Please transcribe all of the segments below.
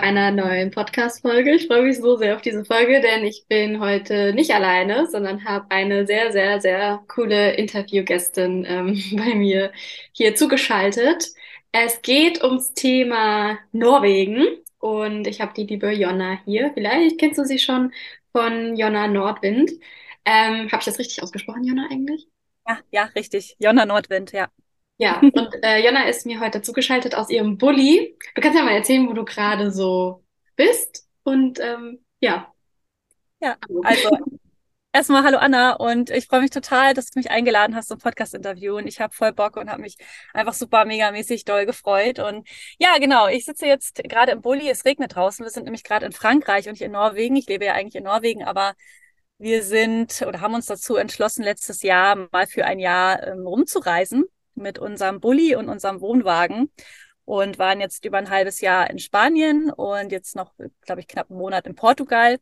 einer neuen Podcast-Folge. Ich freue mich so sehr auf diese Folge, denn ich bin heute nicht alleine, sondern habe eine sehr, sehr, sehr coole Interviewgästin ähm, bei mir hier zugeschaltet. Es geht ums Thema Norwegen und ich habe die liebe Jonna hier. Vielleicht kennst du sie schon von Jonna Nordwind. Ähm, habe ich das richtig ausgesprochen, Jonna, eigentlich? Ja, ja, richtig. Jonna Nordwind, ja. Ja, und äh, Jonna ist mir heute zugeschaltet aus ihrem Bulli. Du kannst ja mal erzählen, wo du gerade so bist. Und ähm, ja. Ja, also erstmal hallo Anna und ich freue mich total, dass du mich eingeladen hast zum Podcast-Interview und ich habe voll Bock und habe mich einfach super megamäßig doll gefreut. Und ja, genau, ich sitze jetzt gerade im Bulli, es regnet draußen. Wir sind nämlich gerade in Frankreich und nicht in Norwegen. Ich lebe ja eigentlich in Norwegen, aber wir sind oder haben uns dazu entschlossen, letztes Jahr mal für ein Jahr ähm, rumzureisen mit unserem Bulli und unserem Wohnwagen und waren jetzt über ein halbes Jahr in Spanien und jetzt noch, glaube ich, knapp einen Monat in Portugal.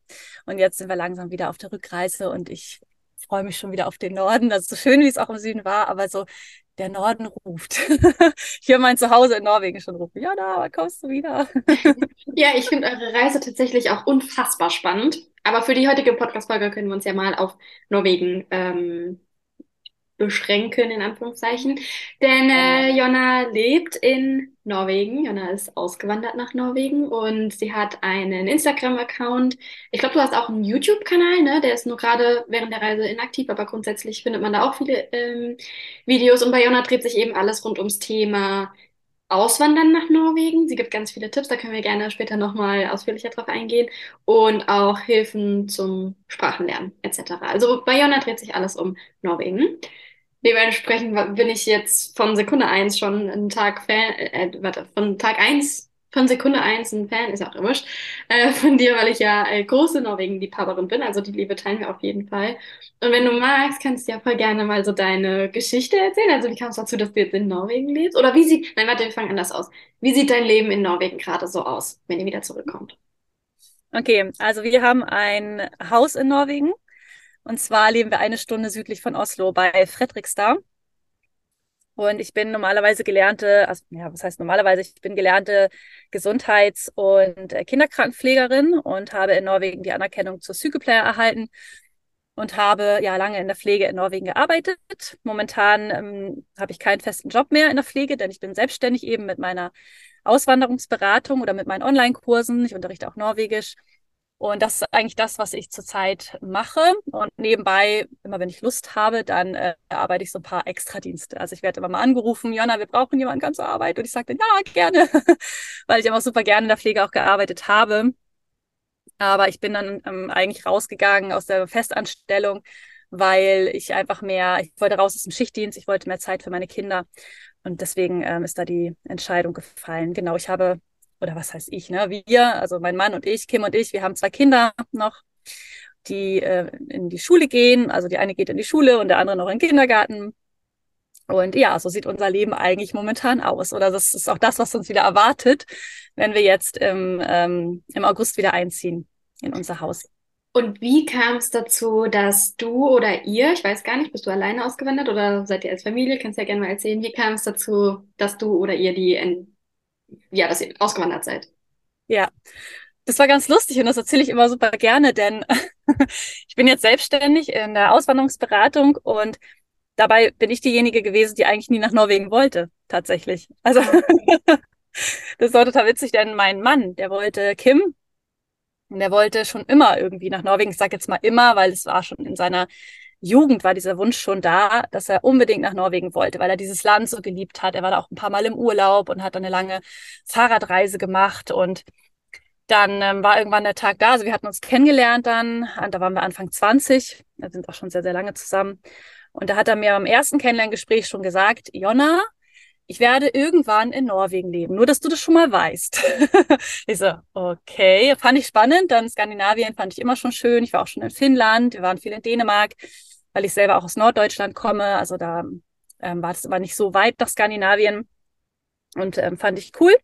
Und jetzt sind wir langsam wieder auf der Rückreise und ich freue mich schon wieder auf den Norden. Das ist so schön, wie es auch im Süden war, aber so der Norden ruft. ich höre mein Zuhause in Norwegen schon rufen. Ja, da kommst du wieder. ja, ich finde eure Reise tatsächlich auch unfassbar spannend. Aber für die heutige Podcast-Folge können wir uns ja mal auf Norwegen ähm, beschränken, in Anführungszeichen. Denn äh, Jonna lebt in Norwegen. Jonna ist ausgewandert nach Norwegen und sie hat einen Instagram-Account. Ich glaube, du hast auch einen YouTube-Kanal, ne? Der ist nur gerade während der Reise inaktiv, aber grundsätzlich findet man da auch viele ähm, Videos. Und bei Jonna dreht sich eben alles rund ums Thema Auswandern nach Norwegen. Sie gibt ganz viele Tipps, da können wir gerne später nochmal ausführlicher drauf eingehen. Und auch Hilfen zum Sprachenlernen etc. Also bei Jonna dreht sich alles um Norwegen. Dementsprechend bin ich jetzt von Sekunde eins schon ein Tag Fan, äh, warte, von Tag eins, von Sekunde eins ein Fan, ist ja auch immer, äh, von dir, weil ich ja äh, große Norwegen-Liebhaberin bin. Also die Liebe teilen wir auf jeden Fall. Und wenn du magst, kannst du ja voll gerne mal so deine Geschichte erzählen. Also wie kam es dazu, dass du jetzt in Norwegen lebst? Oder wie sieht, nein, warte, wir fangen anders aus. Wie sieht dein Leben in Norwegen gerade so aus, wenn ihr wieder zurückkommt? Okay, also wir haben ein Haus in Norwegen und zwar leben wir eine Stunde südlich von Oslo bei Fredrikstad. Und ich bin normalerweise gelernte, also ja, was heißt normalerweise? Ich bin gelernte Gesundheits- und äh, Kinderkrankenpflegerin und habe in Norwegen die Anerkennung zur Sykepleier erhalten und habe ja lange in der Pflege in Norwegen gearbeitet. Momentan ähm, habe ich keinen festen Job mehr in der Pflege, denn ich bin selbstständig eben mit meiner Auswanderungsberatung oder mit meinen Online-Kursen. Ich unterrichte auch Norwegisch und das ist eigentlich das, was ich zurzeit mache. Und nebenbei, immer wenn ich Lust habe, dann äh, arbeite ich so ein paar Extradienste. Also ich werde immer mal angerufen, Jana, wir brauchen jemanden ganz zur Arbeit. Und ich sage dann, ja, gerne, weil ich immer super gerne in der Pflege auch gearbeitet habe. Aber ich bin dann ähm, eigentlich rausgegangen aus der Festanstellung, weil ich einfach mehr, ich wollte raus aus dem Schichtdienst, ich wollte mehr Zeit für meine Kinder. Und deswegen ähm, ist da die Entscheidung gefallen. Genau, ich habe oder was heißt ich, ne? Wir, also mein Mann und ich, Kim und ich, wir haben zwei Kinder noch, die äh, in die Schule gehen. Also die eine geht in die Schule und der andere noch in den Kindergarten. Und ja, so sieht unser Leben eigentlich momentan aus. Oder das ist auch das, was uns wieder erwartet, wenn wir jetzt im, ähm, im August wieder einziehen in unser Haus. Und wie kam es dazu, dass du oder ihr, ich weiß gar nicht, bist du alleine ausgewandert oder seid ihr als Familie? Kannst ja gerne mal erzählen, wie kam es dazu, dass du oder ihr die ja, dass ihr ausgewandert seid. Ja, das war ganz lustig und das erzähle ich immer super gerne, denn ich bin jetzt selbstständig in der Auswanderungsberatung und dabei bin ich diejenige gewesen, die eigentlich nie nach Norwegen wollte, tatsächlich. Also das war total witzig, denn mein Mann, der wollte Kim, der wollte schon immer irgendwie nach Norwegen. Ich sage jetzt mal immer, weil es war schon in seiner Jugend war dieser Wunsch schon da, dass er unbedingt nach Norwegen wollte, weil er dieses Land so geliebt hat. Er war da auch ein paar Mal im Urlaub und hat dann eine lange Fahrradreise gemacht und dann ähm, war irgendwann der Tag da. Also wir hatten uns kennengelernt dann, da waren wir Anfang 20, wir sind auch schon sehr, sehr lange zusammen. Und da hat er mir am ersten Kennenlerngespräch schon gesagt, Jonna, ich werde irgendwann in Norwegen leben, nur dass du das schon mal weißt. ich so, okay, fand ich spannend. Dann Skandinavien fand ich immer schon schön. Ich war auch schon in Finnland, wir waren viel in Dänemark, weil ich selber auch aus Norddeutschland komme. Also da ähm, war es aber nicht so weit nach Skandinavien und ähm, fand ich cool.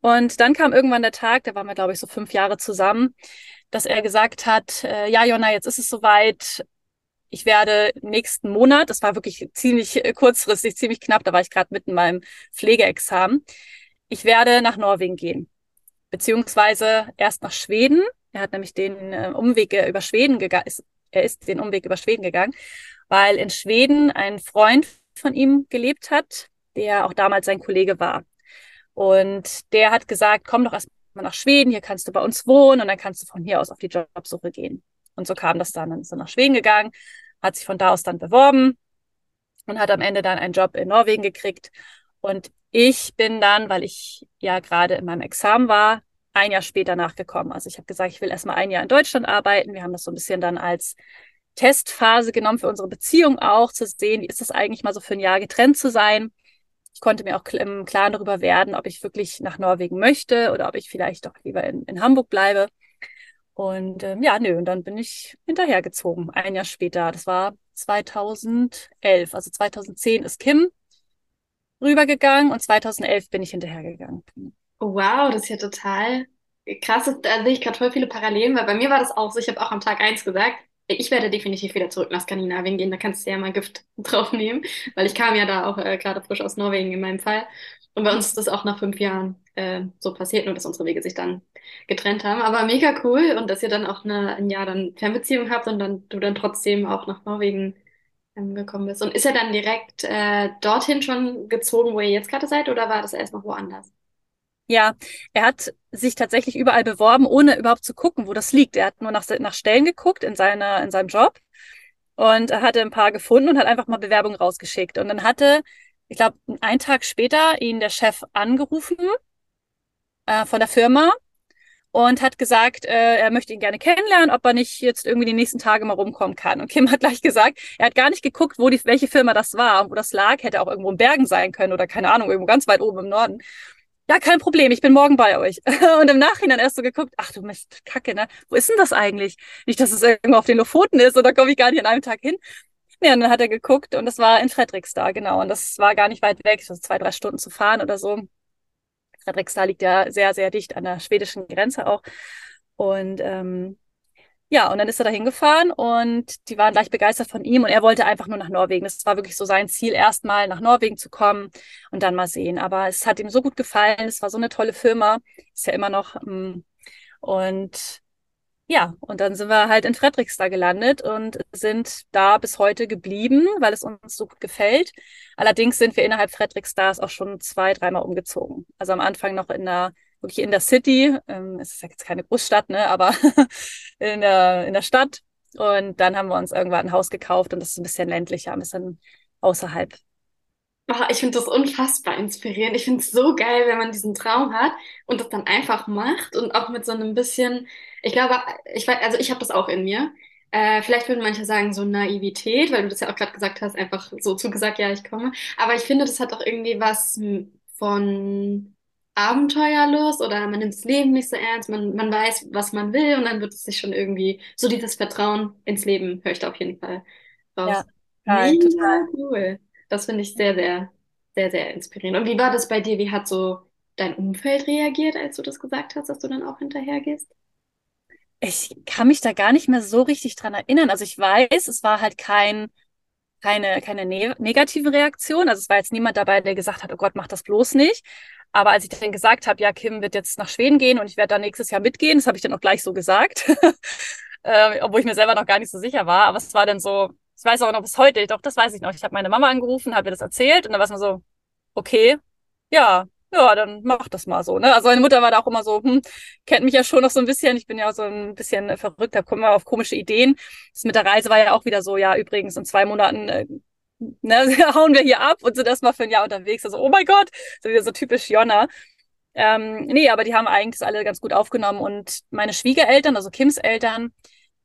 Und dann kam irgendwann der Tag, da waren wir, glaube ich, so fünf Jahre zusammen, dass er gesagt hat, äh, ja, Jonna, jetzt ist es soweit, ich werde nächsten Monat, das war wirklich ziemlich äh, kurzfristig, ziemlich knapp, da war ich gerade mitten in meinem Pflegeexamen, ich werde nach Norwegen gehen, beziehungsweise erst nach Schweden. Er hat nämlich den äh, Umweg äh, über Schweden gegangen, er ist den Umweg über Schweden gegangen, weil in Schweden ein Freund von ihm gelebt hat, der auch damals sein Kollege war. Und der hat gesagt, komm doch erstmal nach Schweden, hier kannst du bei uns wohnen und dann kannst du von hier aus auf die Jobsuche gehen. Und so kam das dann. Dann ist er nach Schweden gegangen, hat sich von da aus dann beworben und hat am Ende dann einen Job in Norwegen gekriegt. Und ich bin dann, weil ich ja gerade in meinem Examen war, ein Jahr später nachgekommen. Also ich habe gesagt, ich will erstmal ein Jahr in Deutschland arbeiten. Wir haben das so ein bisschen dann als Testphase genommen für unsere Beziehung auch, zu sehen, wie ist das eigentlich mal so für ein Jahr getrennt zu sein. Ich konnte mir auch im Klaren darüber werden, ob ich wirklich nach Norwegen möchte oder ob ich vielleicht doch lieber in, in Hamburg bleibe. Und ähm, ja, nö, und dann bin ich hinterhergezogen, ein Jahr später. Das war 2011. Also 2010 ist Kim rübergegangen und 2011 bin ich hinterhergegangen. Oh, wow, das ist ja total krass. Da sehe ich gerade voll viele Parallelen, weil bei mir war das auch so. Ich habe auch am Tag eins gesagt, ich werde definitiv wieder zurück nach Skandinavien gehen. Da kannst du ja mal Gift drauf nehmen, weil ich kam ja da auch äh, gerade frisch aus Norwegen in meinem Fall. Und bei uns ist das auch nach fünf Jahren äh, so passiert, nur dass unsere Wege sich dann getrennt haben. Aber mega cool und dass ihr dann auch eine, ein Jahr dann Fernbeziehung habt und dann du dann trotzdem auch nach Norwegen ähm, gekommen bist. Und ist er dann direkt äh, dorthin schon gezogen, wo ihr jetzt gerade seid, oder war das erst noch woanders? Ja, er hat sich tatsächlich überall beworben, ohne überhaupt zu gucken, wo das liegt. Er hat nur nach, nach Stellen geguckt in, seiner, in seinem Job und hatte ein paar gefunden und hat einfach mal Bewerbungen rausgeschickt. Und dann hatte, ich glaube, einen Tag später ihn der Chef angerufen äh, von der Firma und hat gesagt, äh, er möchte ihn gerne kennenlernen, ob er nicht jetzt irgendwie die nächsten Tage mal rumkommen kann. Und Kim hat gleich gesagt, er hat gar nicht geguckt, wo die, welche Firma das war und wo das lag. Hätte auch irgendwo in Bergen sein können oder keine Ahnung, irgendwo ganz weit oben im Norden ja, kein Problem, ich bin morgen bei euch. Und im Nachhinein erst so geguckt, ach du Mist, Kacke, ne? Wo ist denn das eigentlich? Nicht, dass es irgendwo auf den Lofoten ist oder komme ich gar nicht an einem Tag hin. Ja, und dann hat er geguckt und das war in Fredrikstad, genau. Und das war gar nicht weit weg, so zwei, drei Stunden zu fahren oder so. Fredrikstad liegt ja sehr, sehr dicht an der schwedischen Grenze auch. Und ähm, ja, und dann ist er da hingefahren und die waren gleich begeistert von ihm und er wollte einfach nur nach Norwegen. Das war wirklich so sein Ziel, erstmal nach Norwegen zu kommen und dann mal sehen. Aber es hat ihm so gut gefallen, es war so eine tolle Firma, ist ja immer noch. Mm, und ja, und dann sind wir halt in Fredrikstad gelandet und sind da bis heute geblieben, weil es uns so gut gefällt. Allerdings sind wir innerhalb Fredrikstads auch schon zwei, dreimal umgezogen. Also am Anfang noch in der wirklich in der City. Ähm, es ist ja jetzt keine Großstadt, ne, aber in der, in der Stadt. Und dann haben wir uns irgendwann ein Haus gekauft und das ist ein bisschen ländlicher, ein bisschen außerhalb. Oh, ich finde das unfassbar inspirierend. Ich finde es so geil, wenn man diesen Traum hat und das dann einfach macht und auch mit so einem bisschen, ich glaube, ich weiß, also ich habe das auch in mir. Äh, vielleicht würden manche sagen, so Naivität, weil du das ja auch gerade gesagt hast, einfach so zugesagt, ja, ich komme. Aber ich finde, das hat auch irgendwie was von abenteuerlos oder man nimmt das Leben nicht so ernst, man, man weiß, was man will und dann wird es sich schon irgendwie, so dieses Vertrauen ins Leben höre ich da auf jeden Fall raus. Ja, total, total. cool. Das finde ich sehr, sehr, sehr, sehr inspirierend. Und wie war das bei dir? Wie hat so dein Umfeld reagiert, als du das gesagt hast, dass du dann auch hinterher gehst? Ich kann mich da gar nicht mehr so richtig dran erinnern. Also ich weiß, es war halt kein, keine, keine ne negative Reaktion. Also es war jetzt niemand dabei, der gesagt hat, oh Gott, mach das bloß nicht. Aber als ich dann gesagt habe, ja, Kim wird jetzt nach Schweden gehen und ich werde da nächstes Jahr mitgehen, das habe ich dann auch gleich so gesagt, äh, obwohl ich mir selber noch gar nicht so sicher war. Aber es war dann so, ich weiß auch noch bis heute, doch, das weiß ich noch. Ich habe meine Mama angerufen, habe mir das erzählt und dann war es mir so, okay, ja, ja, dann mach das mal so. Ne? Also meine Mutter war da auch immer so, hm, kennt mich ja schon noch so ein bisschen. Ich bin ja so ein bisschen verrückt, da kommen wir auf komische Ideen. Das mit der Reise war ja auch wieder so, ja, übrigens in zwei Monaten äh, ne, hauen wir hier ab und sind erstmal für ein Jahr unterwegs. Also, oh mein Gott, so wieder so typisch Jonna. Ähm, nee, aber die haben eigentlich alle ganz gut aufgenommen und meine Schwiegereltern, also Kims Eltern,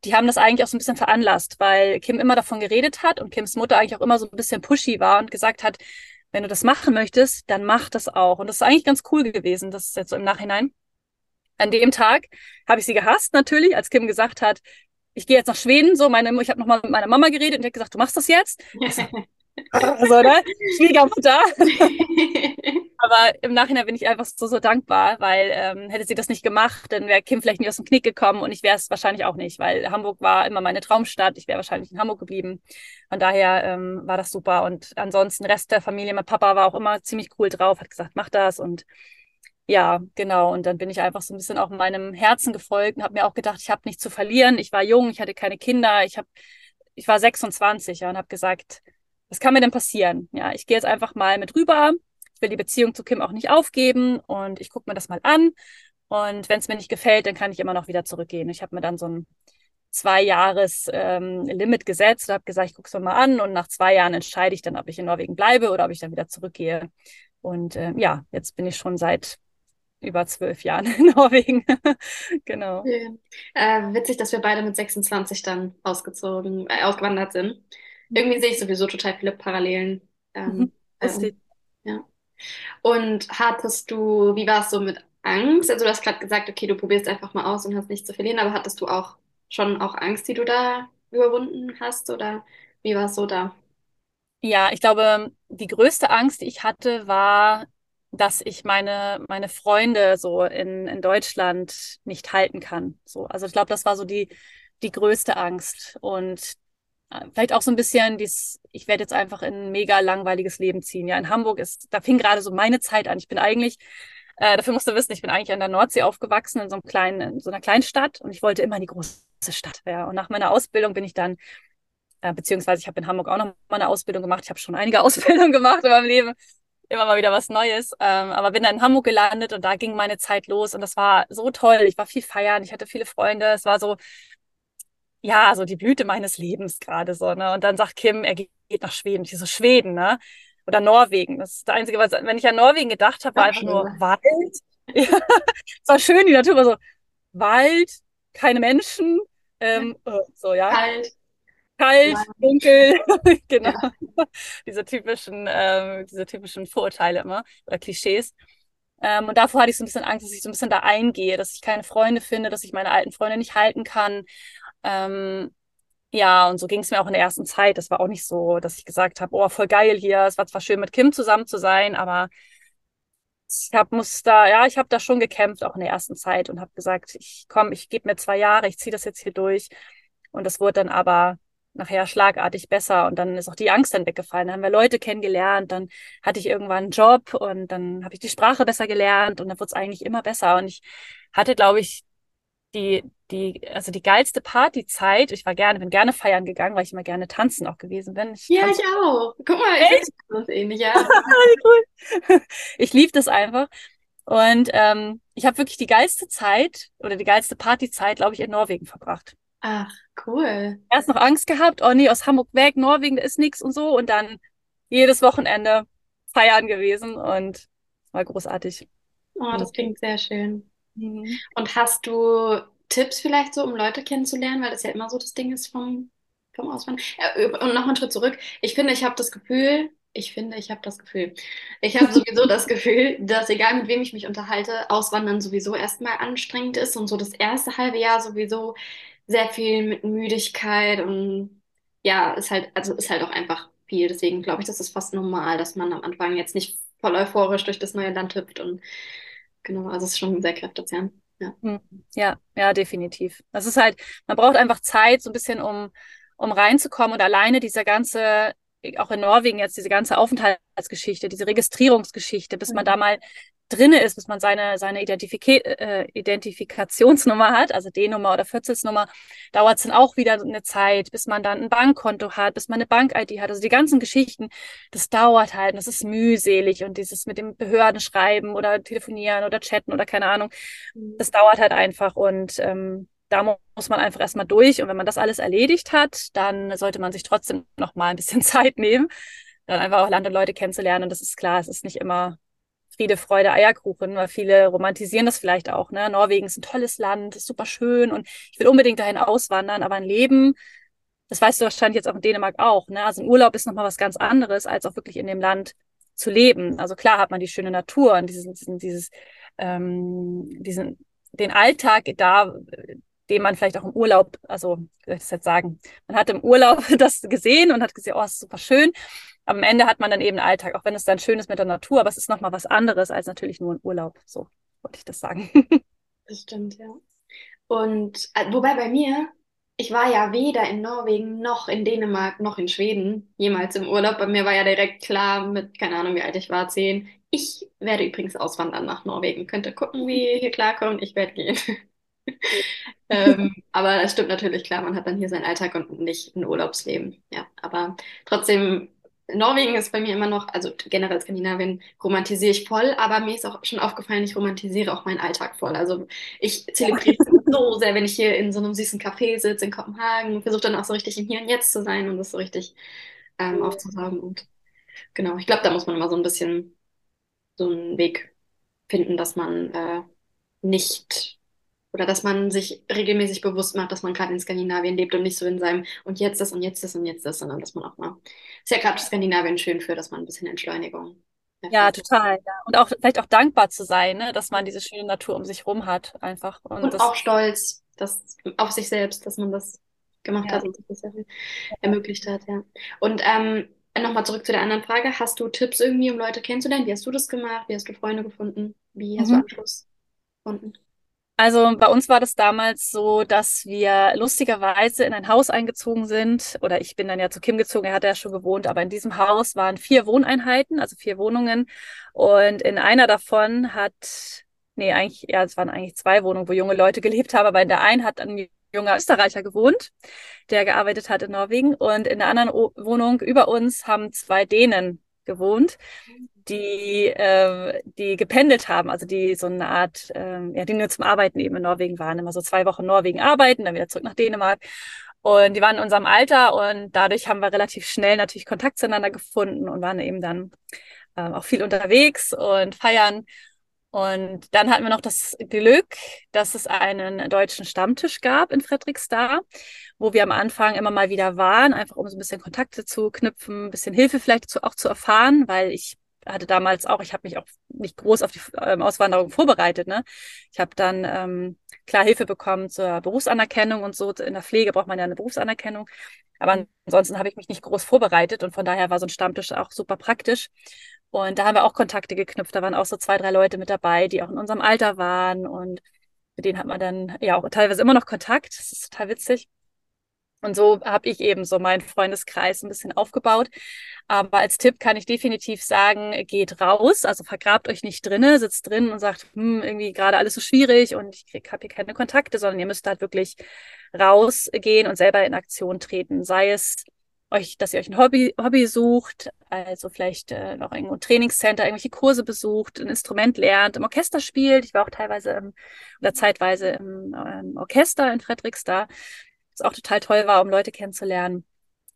die haben das eigentlich auch so ein bisschen veranlasst, weil Kim immer davon geredet hat und Kims Mutter eigentlich auch immer so ein bisschen pushy war und gesagt hat, wenn du das machen möchtest, dann mach das auch. Und das ist eigentlich ganz cool gewesen, das ist jetzt so im Nachhinein. An dem Tag habe ich sie gehasst natürlich, als Kim gesagt hat, ich gehe jetzt nach Schweden, so meine, ich habe nochmal mit meiner Mama geredet und die hat gesagt, du machst das jetzt. also, ne? Schwiegermutter. Aber im Nachhinein bin ich einfach so, so dankbar, weil ähm, hätte sie das nicht gemacht, dann wäre Kim vielleicht nicht aus dem Knick gekommen und ich wäre es wahrscheinlich auch nicht, weil Hamburg war immer meine Traumstadt. Ich wäre wahrscheinlich in Hamburg geblieben. Von daher ähm, war das super. Und ansonsten, Rest der Familie, mein Papa war auch immer ziemlich cool drauf, hat gesagt, mach das und ja, genau. Und dann bin ich einfach so ein bisschen auch meinem Herzen gefolgt und habe mir auch gedacht, ich habe nichts zu verlieren. Ich war jung, ich hatte keine Kinder, ich habe, ich war 26 ja, und habe gesagt, was kann mir denn passieren? Ja, ich gehe jetzt einfach mal mit rüber. Ich will die Beziehung zu Kim auch nicht aufgeben und ich gucke mir das mal an. Und wenn es mir nicht gefällt, dann kann ich immer noch wieder zurückgehen. Ich habe mir dann so ein zwei Jahres ähm, Limit gesetzt und habe gesagt, ich gucke es mir mal an und nach zwei Jahren entscheide ich dann, ob ich in Norwegen bleibe oder ob ich dann wieder zurückgehe. Und äh, ja, jetzt bin ich schon seit über zwölf Jahren in Norwegen. genau. Äh, witzig, dass wir beide mit 26 dann ausgezogen, äh, ausgewandert sind. Mhm. Irgendwie sehe ich sowieso total viele Parallelen. Ähm, mhm. ja. Und hattest du, wie war es so mit Angst? Also du hast gerade gesagt, okay, du probierst einfach mal aus und hast nichts zu verlieren, aber hattest du auch schon auch Angst, die du da überwunden hast? Oder wie war es so da? Ja, ich glaube, die größte Angst, die ich hatte, war dass ich meine, meine Freunde so in, in Deutschland nicht halten kann. So, also ich glaube, das war so die, die größte Angst. Und vielleicht auch so ein bisschen dies, ich werde jetzt einfach in ein mega langweiliges Leben ziehen. Ja, in Hamburg ist, da fing gerade so meine Zeit an. Ich bin eigentlich, äh, dafür musst du wissen, ich bin eigentlich an der Nordsee aufgewachsen, in so einem kleinen, in so einer kleinen Stadt und ich wollte immer in die große Stadt. Ja, und nach meiner Ausbildung bin ich dann äh, beziehungsweise ich habe in Hamburg auch noch mal eine Ausbildung gemacht. Ich habe schon einige Ausbildungen gemacht in meinem Leben immer mal wieder was Neues. Ähm, aber bin dann in Hamburg gelandet und da ging meine Zeit los und das war so toll. Ich war viel feiern, ich hatte viele Freunde. Es war so, ja, so die Blüte meines Lebens gerade so. Ne? Und dann sagt Kim, er geht nach Schweden. Ich so, Schweden, ne? Oder Norwegen. Das ist das Einzige, was, wenn ich an Norwegen gedacht habe, war einfach nur Wald. Ja, es war schön, die Natur war so Wald, keine Menschen, ähm, äh, so, ja. Kalt kalt, dunkel, genau. Ja. diese typischen, ähm, diese typischen Vorurteile immer oder Klischees. Ähm, und davor hatte ich so ein bisschen Angst, dass ich so ein bisschen da eingehe, dass ich keine Freunde finde, dass ich meine alten Freunde nicht halten kann. Ähm, ja, und so ging es mir auch in der ersten Zeit. Das war auch nicht so, dass ich gesagt habe, oh, voll geil hier. Es war zwar schön, mit Kim zusammen zu sein, aber ich habe da, ja, ich habe da schon gekämpft, auch in der ersten Zeit und habe gesagt, ich komm, ich gebe mir zwei Jahre, ich ziehe das jetzt hier durch. Und das wurde dann aber nachher schlagartig besser und dann ist auch die Angst dann weggefallen. Dann haben wir Leute kennengelernt, dann hatte ich irgendwann einen Job und dann habe ich die Sprache besser gelernt und dann wurde es eigentlich immer besser. Und ich hatte, glaube ich, die, die, also die geilste Partyzeit. Ich war gerne, bin gerne feiern gegangen, weil ich immer gerne tanzen auch gewesen bin. Ich ja, ich auch. Guck mal, ich Echt? das ähnlich, ja. cool. Ich liebe das einfach. Und ähm, ich habe wirklich die geilste Zeit oder die geilste Partyzeit, glaube ich, in Norwegen verbracht. Ach, cool. Erst noch Angst gehabt, oh nee, aus Hamburg weg, Norwegen, da ist nichts und so. Und dann jedes Wochenende feiern gewesen und war großartig. Oh, das klingt sehr schön. Mhm. Und hast du Tipps vielleicht so, um Leute kennenzulernen, weil das ja immer so das Ding ist vom, vom Auswandern? Ja, und nochmal einen Schritt zurück. Ich finde, ich habe das Gefühl, ich finde, ich habe das Gefühl. Ich habe sowieso das Gefühl, dass egal mit wem ich mich unterhalte, Auswandern sowieso erstmal anstrengend ist und so das erste halbe Jahr sowieso sehr viel mit Müdigkeit und ja, ist halt, also ist halt auch einfach viel. Deswegen glaube ich, das ist fast normal, dass man am Anfang jetzt nicht voll euphorisch durch das neue Land hüpft und genau, also es ist schon sehr kräftezehrend. Ja. Hm. ja, ja, definitiv. Das ist halt, man braucht einfach Zeit, so ein bisschen, um, um reinzukommen und alleine dieser ganze, auch in Norwegen jetzt diese ganze Aufenthaltsgeschichte, diese Registrierungsgeschichte, bis man mhm. da mal drinne ist, bis man seine, seine Identifika äh, Identifikationsnummer hat, also D-Nummer oder Vierzelsnummer, dauert es dann auch wieder eine Zeit, bis man dann ein Bankkonto hat, bis man eine Bank-ID hat. Also die ganzen Geschichten, das dauert halt und das ist mühselig und dieses mit dem Behörden schreiben oder telefonieren oder chatten oder keine Ahnung, mhm. das dauert halt einfach und ähm, da muss man einfach erstmal durch und wenn man das alles erledigt hat, dann sollte man sich trotzdem noch mal ein bisschen Zeit nehmen, dann einfach auch Land und Leute kennenzulernen und das ist klar, es ist nicht immer Friede, Freude, Eierkuchen, weil viele romantisieren das vielleicht auch. Ne? Norwegen ist ein tolles Land, ist super schön und ich will unbedingt dahin auswandern, aber ein Leben, das weißt du wahrscheinlich jetzt auch in Dänemark auch. Ne? Also ein Urlaub ist nochmal was ganz anderes, als auch wirklich in dem Land zu leben. Also klar hat man die schöne Natur und diesen, diesen, dieses, ähm, diesen, den Alltag da, den man vielleicht auch im Urlaub, also wie soll ich das jetzt sagen, man hat im Urlaub das gesehen und hat gesehen, oh, ist super schön. Am Ende hat man dann eben Alltag, auch wenn es dann schön ist mit der Natur, aber es ist nochmal was anderes als natürlich nur ein Urlaub. So wollte ich das sagen. Das stimmt, ja. Und äh, wobei bei mir, ich war ja weder in Norwegen noch in Dänemark noch in Schweden jemals im Urlaub. Bei mir war ja direkt klar mit, keine Ahnung, wie alt ich war, zehn. Ich werde übrigens auswandern nach Norwegen. Könnt ihr gucken, wie ihr hier klarkommt. Ich werde gehen. ähm, aber das stimmt natürlich, klar, man hat dann hier seinen Alltag und nicht ein Urlaubsleben. Ja, aber trotzdem Norwegen ist bei mir immer noch, also generell Skandinavien romantisiere ich voll, aber mir ist auch schon aufgefallen, ich romantisiere auch meinen Alltag voll. Also ich zelebriere es so sehr, wenn ich hier in so einem süßen Café sitze in Kopenhagen, versuche dann auch so richtig im Hier und Jetzt zu sein und das so richtig ähm, aufzusaugen. Und genau, ich glaube, da muss man immer so ein bisschen so einen Weg finden, dass man äh, nicht oder dass man sich regelmäßig bewusst macht, dass man gerade in Skandinavien lebt und nicht so in seinem und jetzt das und jetzt das und jetzt das, sondern dass man auch mal, ist ja gerade Skandinavien schön für, dass man ein bisschen Entschleunigung. Ja, total. Ja. Und auch vielleicht auch dankbar zu sein, ne? dass man diese schöne Natur um sich rum hat, einfach. Und, und auch stolz dass, auf sich selbst, dass man das gemacht ja. hat und sich das ermöglicht hat, ja. Und ähm, nochmal zurück zu der anderen Frage. Hast du Tipps irgendwie, um Leute kennenzulernen? Wie hast du das gemacht? Wie hast du Freunde gefunden? Wie hast mhm. du Anschluss gefunden? Also bei uns war das damals so, dass wir lustigerweise in ein Haus eingezogen sind. Oder ich bin dann ja zu Kim gezogen, er hat ja schon gewohnt, aber in diesem Haus waren vier Wohneinheiten, also vier Wohnungen. Und in einer davon hat, nee, eigentlich, ja, es waren eigentlich zwei Wohnungen, wo junge Leute gelebt haben, aber in der einen hat ein junger Österreicher gewohnt, der gearbeitet hat in Norwegen. Und in der anderen o Wohnung über uns haben zwei Dänen gewohnt die, äh, die gependelt haben, also die so eine Art, äh, ja, die nur zum Arbeiten eben in Norwegen waren, immer so zwei Wochen Norwegen arbeiten, dann wieder zurück nach Dänemark. Und die waren in unserem Alter und dadurch haben wir relativ schnell natürlich Kontakt zueinander gefunden und waren eben dann äh, auch viel unterwegs und feiern. Und dann hatten wir noch das Glück, dass es einen deutschen Stammtisch gab in Fredrikstad, wo wir am Anfang immer mal wieder waren, einfach um so ein bisschen Kontakte zu knüpfen, ein bisschen Hilfe vielleicht zu, auch zu erfahren, weil ich hatte damals auch, ich habe mich auch nicht groß auf die ähm, Auswanderung vorbereitet. Ne? Ich habe dann ähm, klar Hilfe bekommen zur Berufsanerkennung und so. In der Pflege braucht man ja eine Berufsanerkennung. Aber ansonsten habe ich mich nicht groß vorbereitet und von daher war so ein Stammtisch auch super praktisch. Und da haben wir auch Kontakte geknüpft. Da waren auch so zwei, drei Leute mit dabei, die auch in unserem Alter waren und mit denen hat man dann ja auch teilweise immer noch Kontakt. Das ist total witzig. Und so habe ich eben so meinen Freundeskreis ein bisschen aufgebaut. Aber als Tipp kann ich definitiv sagen, geht raus, also vergrabt euch nicht drinne, sitzt drin und sagt, hm, irgendwie gerade alles so schwierig und ich habe hier keine Kontakte, sondern ihr müsst halt wirklich rausgehen und selber in Aktion treten. Sei es euch, dass ihr euch ein Hobby, Hobby sucht, also vielleicht äh, noch irgendwo ein Trainingscenter, irgendwelche Kurse besucht, ein Instrument lernt, im Orchester spielt. Ich war auch teilweise im, oder zeitweise im, im Orchester in Fredrikstad was auch total toll war, um Leute kennenzulernen.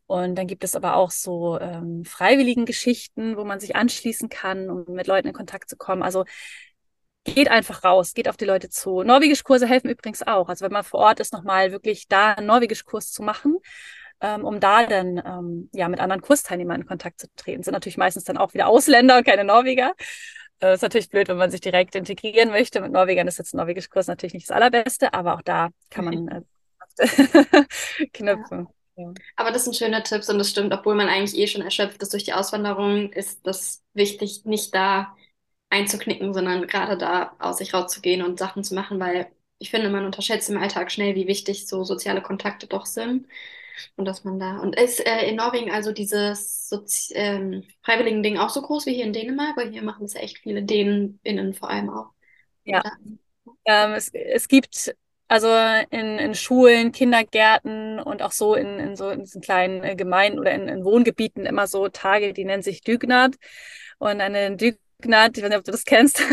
Und dann gibt es aber auch so ähm, freiwilligen Geschichten, wo man sich anschließen kann, um mit Leuten in Kontakt zu kommen. Also geht einfach raus, geht auf die Leute zu. Norwegischkurse helfen übrigens auch. Also wenn man vor Ort ist, nochmal wirklich da einen Norwegischkurs zu machen, ähm, um da dann ähm, ja mit anderen Kursteilnehmern in Kontakt zu treten. Sind natürlich meistens dann auch wieder Ausländer und keine Norweger. Äh, ist natürlich blöd, wenn man sich direkt integrieren möchte. Mit Norwegern ist jetzt ein Norwegischkurs natürlich nicht das Allerbeste, aber auch da kann man äh, Knöpfe. Ja. Aber das sind schöne Tipps und das stimmt, obwohl man eigentlich eh schon erschöpft ist durch die Auswanderung, ist das wichtig, nicht da einzuknicken, sondern gerade da aus sich rauszugehen und Sachen zu machen, weil ich finde, man unterschätzt im Alltag schnell, wie wichtig so soziale Kontakte doch sind. Und dass man da. Und ist äh, in Norwegen also dieses Sozi ähm, freiwilligen Ding auch so groß wie hier in Dänemark? Weil hier machen es ja echt viele DänInnen vor allem auch. Ja. Ähm, es, es gibt also in, in Schulen, Kindergärten und auch so in, in so in diesen kleinen äh, Gemeinden oder in, in Wohngebieten immer so Tage, die nennen sich Dügnat. Und eine Dügnat, ich weiß nicht, ob du das kennst.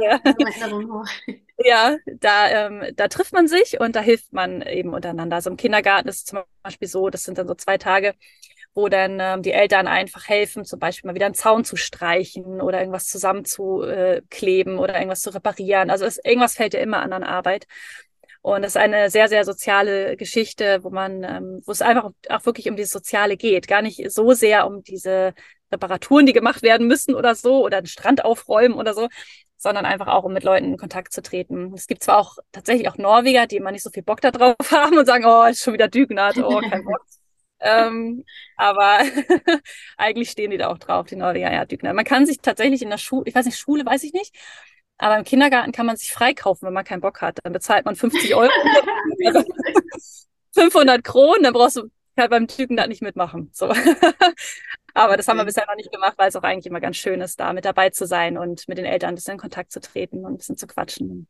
Ja, ja. ja da, ähm, da trifft man sich und da hilft man eben untereinander. Also im Kindergarten ist es zum Beispiel so, das sind dann so zwei Tage, wo dann ähm, die Eltern einfach helfen, zum Beispiel mal wieder einen Zaun zu streichen oder irgendwas zusammenzukleben oder irgendwas zu reparieren. Also es, irgendwas fällt ja immer an an Arbeit. Und es ist eine sehr, sehr soziale Geschichte, wo man, ähm, wo es einfach auch wirklich um dieses Soziale geht. Gar nicht so sehr um diese Reparaturen, die gemacht werden müssen oder so, oder den Strand aufräumen oder so, sondern einfach auch, um mit Leuten in Kontakt zu treten. Es gibt zwar auch tatsächlich auch Norweger, die immer nicht so viel Bock da drauf haben und sagen, oh, ist schon wieder Dügnat, oh, kein Bock. Ähm, aber eigentlich stehen die da auch drauf, die Norweger, ja, Dügnat. Man kann sich tatsächlich in der Schule, ich weiß nicht, Schule weiß ich nicht, aber im Kindergarten kann man sich freikaufen, wenn man keinen Bock hat. Dann bezahlt man 50 Euro, 500 Kronen, dann brauchst du halt beim Typen da nicht mitmachen. So. Aber das haben wir bisher noch nicht gemacht, weil es auch eigentlich immer ganz schön ist, da mit dabei zu sein und mit den Eltern ein bisschen in Kontakt zu treten und ein bisschen zu quatschen.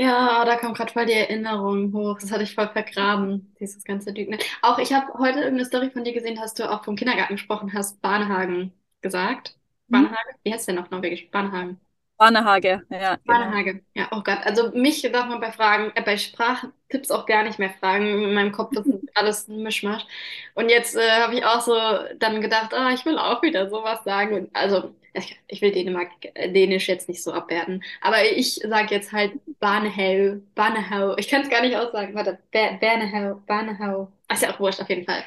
Ja, da kam gerade voll die Erinnerung hoch. Das hatte ich voll vergraben, dieses ganze Dügne. Auch ich habe heute irgendeine Story von dir gesehen, hast du auch vom Kindergarten gesprochen hast, Barnhagen gesagt. Hm? Wie heißt der noch norwegisch? Barnhagen. Barnehage, ja. Genau. Barnehage, ja, oh Gott. Also mich darf man bei Fragen, äh, bei Sprachtipps auch gar nicht mehr fragen. In meinem Kopf ist alles ein Mischmasch. Und jetzt äh, habe ich auch so dann gedacht, ah, ich will auch wieder sowas sagen. Und, also ich, will Dänemark, Dänisch jetzt nicht so abwerten. Aber ich sage jetzt halt Barnehau, Barnehau. Ich kann es gar nicht aussagen. Warte, Barnehau, Barnehau. Ist ja auch wurscht, auf jeden Fall.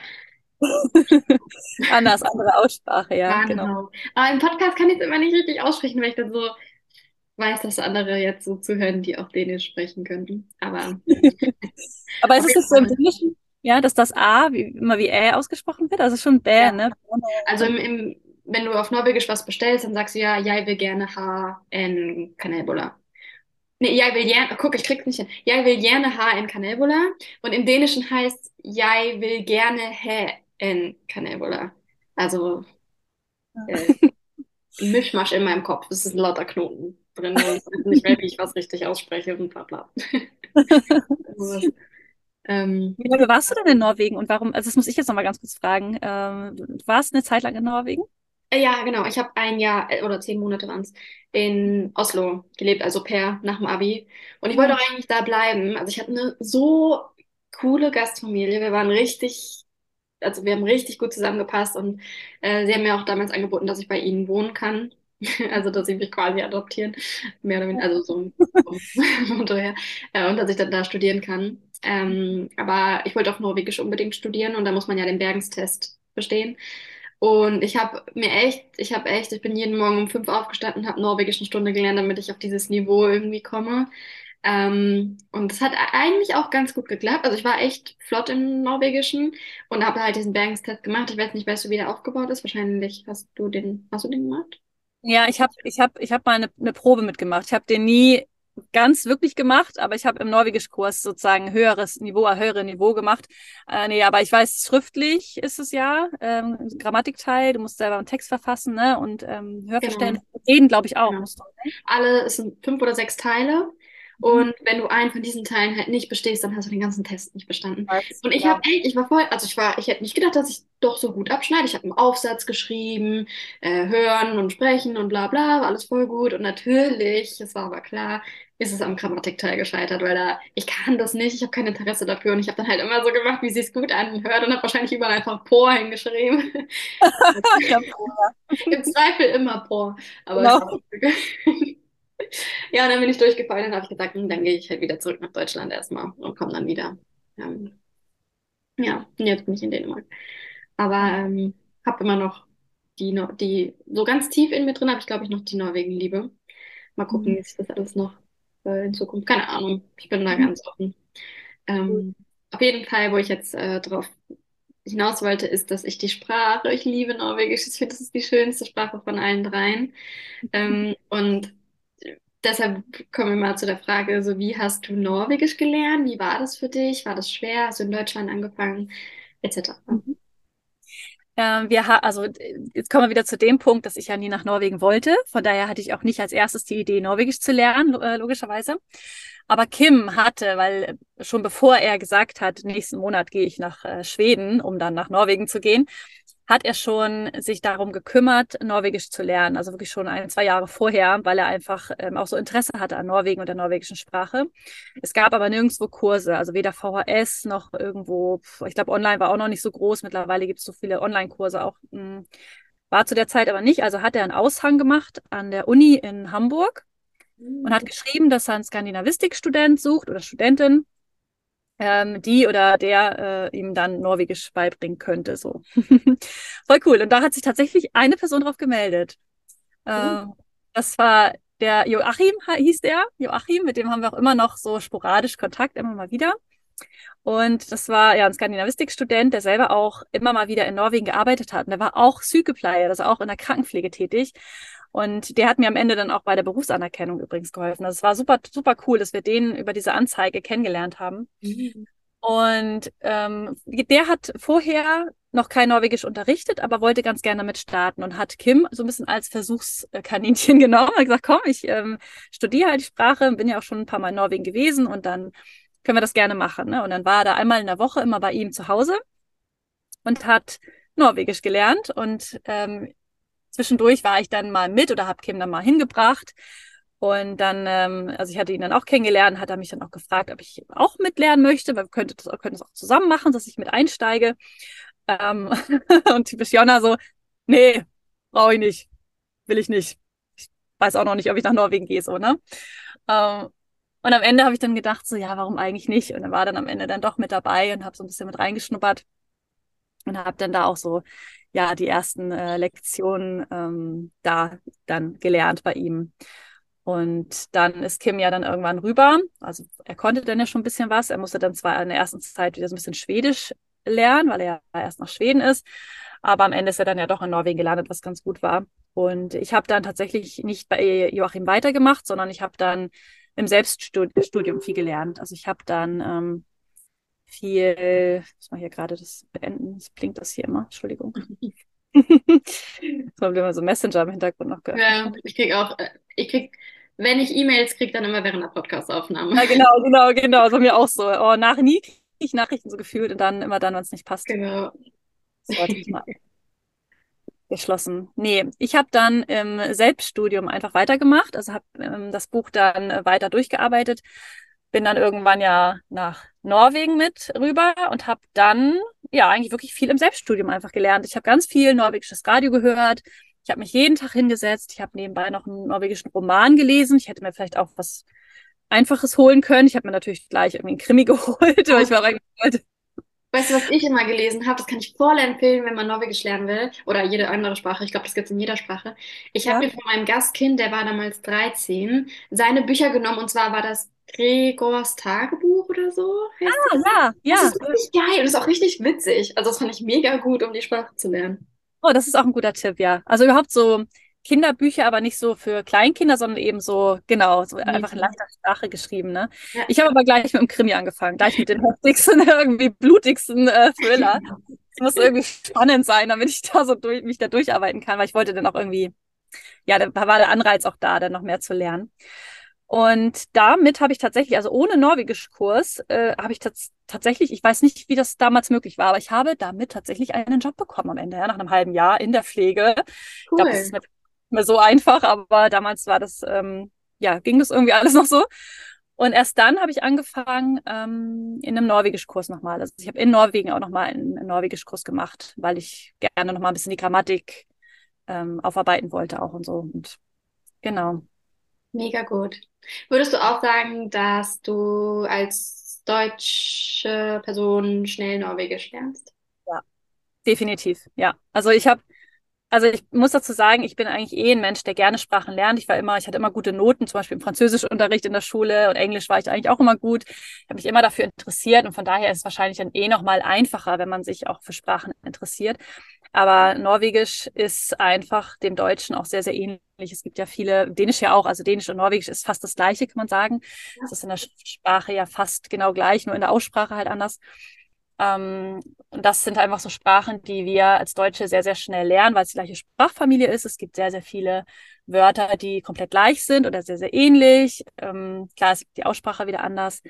Anders, andere Aussprache, ja, Barnehau. genau. Aber im Podcast kann ich es immer nicht richtig aussprechen, weil ich dann so weiß, dass andere jetzt so zuhören, die auch Dänisch sprechen könnten. Aber, Aber ist es das so im Dänischen, ja, dass das A wie, immer wie Ä ausgesprochen wird? Also schon Bä, ja. ne? Also im, im, wenn du auf Norwegisch was bestellst, dann sagst du ja, jeg vil gerne ha en kanelboller. Nee, jeg vil gerne, guck, ich krieg's nicht hin. Jeg vil gerne ha en kanelboller. Und im Dänischen heißt, jeg vil gerne ha en kanelboller. Also, äh, Mischmasch in meinem Kopf. Es ist ein lauter Knoten drin und ich weiß nicht mehr, wie ich was richtig ausspreche und bla bla. also, ähm, wie lange warst du denn in Norwegen und warum? Also das muss ich jetzt nochmal ganz kurz fragen. Ähm, du warst eine Zeit lang in Norwegen? Äh, ja, genau. Ich habe ein Jahr äh, oder zehn Monate waren es in Oslo gelebt, also per nach dem Abi. Und ich wollte auch eigentlich da bleiben. Also ich hatte eine so coole Gastfamilie. Wir waren richtig, also wir haben richtig gut zusammengepasst und äh, sie haben mir auch damals angeboten, dass ich bei ihnen wohnen kann. Also, dass sie mich quasi adoptieren, mehr oder weniger, also so vom her, äh, und dass ich dann da studieren kann. Ähm, aber ich wollte auch Norwegisch unbedingt studieren und da muss man ja den Bergenstest bestehen. Und ich habe mir echt, ich habe echt, ich bin jeden Morgen um fünf aufgestanden, habe Norwegisch eine Stunde gelernt, damit ich auf dieses Niveau irgendwie komme. Ähm, und das hat eigentlich auch ganz gut geklappt. Also ich war echt flott im Norwegischen und habe halt diesen Bergenstest gemacht. Ich weiß nicht, weißt du, wie der aufgebaut ist? Wahrscheinlich hast du den, hast du den gemacht? Ja, ich habe ich hab, ich hab mal eine, eine Probe mitgemacht. Ich habe den nie ganz wirklich gemacht, aber ich habe im Norwegischkurs sozusagen höheres Niveau, ein höheres Niveau gemacht. Äh, nee, aber ich weiß, schriftlich ist es ja, ähm, Grammatikteil, du musst selber einen Text verfassen, ne? Und ähm, Hörverständnis, genau. reden, glaube ich, auch. Genau. Du, ne? Alle, es sind fünf oder sechs Teile. Mhm. Und wenn du einen von diesen Teilen halt nicht bestehst, dann hast du den ganzen Test nicht bestanden. Und ich habe echt, ich war voll, also ich war, ich hätte nicht gedacht, dass ich doch so gut abschneide. Ich habe einen Aufsatz geschrieben, äh, hören und sprechen und bla bla, war alles voll gut. Und natürlich, es war aber klar, ist es am Grammatikteil gescheitert, weil da, ich kann das nicht, ich habe kein Interesse dafür. Und ich habe dann halt immer so gemacht, wie sie es gut anhört und habe wahrscheinlich überall einfach Por hingeschrieben. Im Zweifel immer Por. Aber genau. ja, und dann bin ich durchgefallen und habe ich gesagt, hm, dann gehe ich halt wieder zurück nach Deutschland erstmal und komme dann wieder. Ähm, ja, und jetzt bin ich in Dänemark. Aber ähm, habe immer noch die, die, so ganz tief in mir drin habe ich, glaube ich, noch die Norwegen-Liebe. Mal gucken, mhm. wie sich das alles noch äh, in Zukunft, keine Ahnung, ich bin da mhm. ganz offen. Ähm, auf jeden Fall, wo ich jetzt äh, drauf hinaus wollte, ist, dass ich die Sprache, ich liebe Norwegisch, ich finde, das ist die schönste Sprache von allen dreien. Ähm, und deshalb kommen wir mal zu der Frage, so wie hast du Norwegisch gelernt? Wie war das für dich? War das schwer? Hast du in Deutschland angefangen? Etc. Mhm. Ähm, wir also jetzt kommen wir wieder zu dem Punkt, dass ich ja nie nach Norwegen wollte. Von daher hatte ich auch nicht als erstes die Idee, Norwegisch zu lernen, äh, logischerweise. Aber Kim hatte, weil schon bevor er gesagt hat, nächsten Monat gehe ich nach äh, Schweden, um dann nach Norwegen zu gehen, hat er schon sich darum gekümmert, Norwegisch zu lernen. Also wirklich schon ein, zwei Jahre vorher, weil er einfach ähm, auch so Interesse hatte an Norwegen und der norwegischen Sprache. Es gab aber nirgendwo Kurse, also weder VHS noch irgendwo, ich glaube, online war auch noch nicht so groß. Mittlerweile gibt es so viele Online-Kurse auch. Mh, hm, war zu der Zeit aber nicht. Also hat er einen Aushang gemacht an der Uni in Hamburg und hat geschrieben, dass er einen Skandinavistikstudent sucht oder Studentin ähm, die oder der äh, ihm dann Norwegisch beibringen könnte. So. Voll cool. Und da hat sich tatsächlich eine Person drauf gemeldet. Äh, das war der Joachim, hieß der. Joachim, mit dem haben wir auch immer noch so sporadisch Kontakt, immer mal wieder. Und das war ja ein Skandinavistikstudent, der selber auch immer mal wieder in Norwegen gearbeitet hat. Und der war auch Psychopleier, das ist auch in der Krankenpflege tätig. Und der hat mir am Ende dann auch bei der Berufsanerkennung übrigens geholfen. Das war super, super cool, dass wir den über diese Anzeige kennengelernt haben. Mhm. Und ähm, der hat vorher noch kein Norwegisch unterrichtet, aber wollte ganz gerne damit starten und hat Kim so ein bisschen als Versuchskaninchen genommen. Hat gesagt, komm, ich ähm, studiere halt die Sprache, bin ja auch schon ein paar Mal in Norwegen gewesen und dann können wir das gerne machen. Ne? Und dann war er da einmal in der Woche immer bei ihm zu Hause und hat Norwegisch gelernt. Und ähm, zwischendurch war ich dann mal mit oder habe Kim dann mal hingebracht. Und dann, ähm, also ich hatte ihn dann auch kennengelernt, hat er mich dann auch gefragt, ob ich auch mitlernen möchte, weil wir könnten das, könnten das auch zusammen machen, dass ich mit einsteige. Ähm, und typisch Jonna so, nee, brauche ich nicht, will ich nicht. Ich weiß auch noch nicht, ob ich nach Norwegen gehe, so, ne? Ähm, und am Ende habe ich dann gedacht, so, ja, warum eigentlich nicht? Und dann war dann am Ende dann doch mit dabei und habe so ein bisschen mit reingeschnuppert und habe dann da auch so, ja, die ersten äh, Lektionen ähm, da dann gelernt bei ihm. Und dann ist Kim ja dann irgendwann rüber. Also er konnte dann ja schon ein bisschen was. Er musste dann zwar in der ersten Zeit wieder so ein bisschen Schwedisch lernen, weil er ja erst nach Schweden ist. Aber am Ende ist er dann ja doch in Norwegen gelandet, was ganz gut war. Und ich habe dann tatsächlich nicht bei Joachim weitergemacht, sondern ich habe dann im Selbststudium viel gelernt. Also ich habe dann ähm, viel, ich muss mal hier gerade das beenden, es blinkt das hier immer, Entschuldigung. Jetzt haben wir immer so Messenger im Hintergrund noch gehört. Ja, ich krieg auch, äh, ich krieg, wenn ich E-Mails kriege, dann immer während der Podcast-Aufnahme. Ja, genau, genau, genau. Das war mir auch so. Oh, nach nie kriege ich Nachrichten so gefühlt und dann immer dann, wenn es nicht passt. Genau. So, warte ich mal geschlossen. Nee, ich habe dann im Selbststudium einfach weitergemacht, also habe ähm, das Buch dann äh, weiter durchgearbeitet, bin dann irgendwann ja nach Norwegen mit rüber und habe dann ja eigentlich wirklich viel im Selbststudium einfach gelernt. Ich habe ganz viel norwegisches Radio gehört. Ich habe mich jeden Tag hingesetzt. Ich habe nebenbei noch einen norwegischen Roman gelesen. Ich hätte mir vielleicht auch was Einfaches holen können. Ich habe mir natürlich gleich irgendwie einen Krimi geholt, weil ich war eigentlich Weißt du, was ich immer gelesen habe? Das kann ich voll empfehlen, wenn man Norwegisch lernen will. Oder jede andere Sprache. Ich glaube, das gibt es in jeder Sprache. Ich habe mir von meinem Gastkind, der war damals 13, seine Bücher genommen. Und zwar war das Gregors Tagebuch oder so. Ah, das. ja, ja. Das ist richtig geil und ist auch richtig witzig. Also das fand ich mega gut, um die Sprache zu lernen. Oh, das ist auch ein guter Tipp, ja. Also überhaupt so Kinderbücher, aber nicht so für Kleinkinder, sondern eben so, genau, so mhm. einfach in leichter Sprache geschrieben. Ne? Ja. Ich habe aber gleich mit dem Krimi angefangen, gleich mit den heftigsten, irgendwie blutigsten äh, Thriller. Es muss irgendwie spannend sein, damit ich da so durch, mich da durcharbeiten kann, weil ich wollte dann auch irgendwie, ja, da war der Anreiz auch da, dann noch mehr zu lernen. Und damit habe ich tatsächlich, also ohne Norwegischkurs, äh, habe ich tats tatsächlich, ich weiß nicht, wie das damals möglich war, aber ich habe damit tatsächlich einen Job bekommen am Ende, ja, nach einem halben Jahr in der Pflege. Cool. Ich glaube, das ist mit mehr so einfach, aber damals war das, ähm, ja, ging das irgendwie alles noch so. Und erst dann habe ich angefangen ähm, in einem Norwegischkurs nochmal. Also ich habe in Norwegen auch nochmal einen, einen Norwegischkurs gemacht, weil ich gerne nochmal ein bisschen die Grammatik ähm, aufarbeiten wollte auch und so. Und genau. Mega gut. Würdest du auch sagen, dass du als deutsche Person schnell Norwegisch lernst? Ja, definitiv. Ja. Also ich habe also ich muss dazu sagen, ich bin eigentlich eh ein Mensch, der gerne Sprachen lernt. Ich war immer, ich hatte immer gute Noten, zum Beispiel im Französischunterricht in der Schule und Englisch war ich eigentlich auch immer gut. Ich habe mich immer dafür interessiert und von daher ist es wahrscheinlich dann eh nochmal einfacher, wenn man sich auch für Sprachen interessiert. Aber Norwegisch ist einfach dem Deutschen auch sehr, sehr ähnlich. Es gibt ja viele, Dänisch ja auch, also Dänisch und Norwegisch ist fast das Gleiche, kann man sagen. Es ist in der Sprache ja fast genau gleich, nur in der Aussprache halt anders. Ähm, und das sind einfach so Sprachen, die wir als Deutsche sehr, sehr schnell lernen, weil es die gleiche Sprachfamilie ist. Es gibt sehr, sehr viele Wörter, die komplett gleich sind oder sehr, sehr ähnlich. Ähm, klar, gibt die Aussprache wieder anders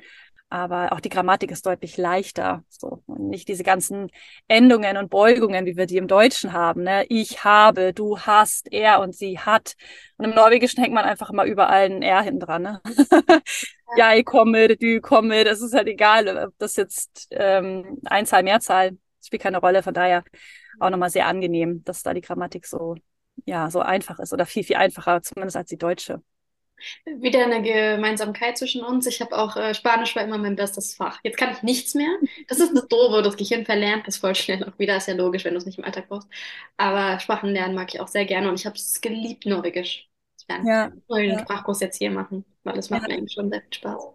aber auch die Grammatik ist deutlich leichter. So. Und nicht diese ganzen Endungen und Beugungen, wie wir die im Deutschen haben. Ne? Ich habe, du hast, er und sie hat. Und im Norwegischen hängt man einfach immer überall ein R hinten dran. Ne? ja, ich komme, du komme, das ist halt egal, ob das jetzt ähm, Einzahl, Mehrzahl, spielt keine Rolle. Von daher auch nochmal sehr angenehm, dass da die Grammatik so, ja, so einfach ist oder viel, viel einfacher, zumindest als die deutsche. Wieder eine Gemeinsamkeit zwischen uns. Ich habe auch, äh, Spanisch war immer mein bestes Fach. Jetzt kann ich nichts mehr. Das ist das Doofe. Das Gehirn verlernt das voll schnell auch wieder. Ist ja logisch, wenn du es nicht im Alltag brauchst. Aber Sprachen lernen mag ich auch sehr gerne und ich habe es geliebt, Norwegisch zu lernen. Ja, Ich will den ja, Sprachkurs jetzt hier machen, weil es macht ja. mir eigentlich schon sehr viel Spaß.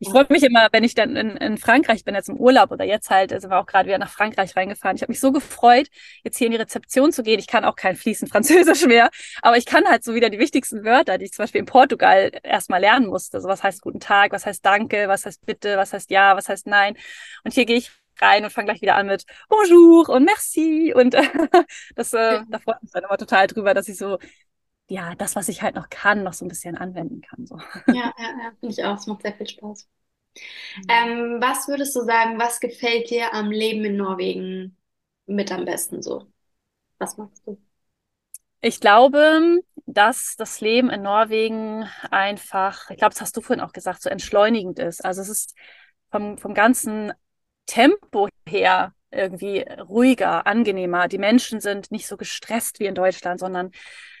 Ich freue mich immer, wenn ich dann in, in Frankreich bin, jetzt im Urlaub oder jetzt halt, sind wir auch gerade wieder nach Frankreich reingefahren. Ich habe mich so gefreut, jetzt hier in die Rezeption zu gehen. Ich kann auch kein fließend Französisch mehr, aber ich kann halt so wieder die wichtigsten Wörter, die ich zum Beispiel in Portugal erstmal lernen musste. So was heißt guten Tag, was heißt Danke, was heißt bitte, was heißt ja, was heißt nein. Und hier gehe ich rein und fange gleich wieder an mit Bonjour und Merci. Und äh, das, äh, da freut mich dann immer total drüber, dass ich so, ja, das, was ich halt noch kann, noch so ein bisschen anwenden kann. So. ja, ja, ja finde ich auch. Es macht sehr viel Spaß. Ähm, was würdest du sagen, was gefällt dir am Leben in Norwegen mit am besten so? Was machst du? Ich glaube, dass das Leben in Norwegen einfach, ich glaube, das hast du vorhin auch gesagt, so entschleunigend ist. Also es ist vom, vom ganzen Tempo her irgendwie ruhiger, angenehmer. Die Menschen sind nicht so gestresst wie in Deutschland, sondern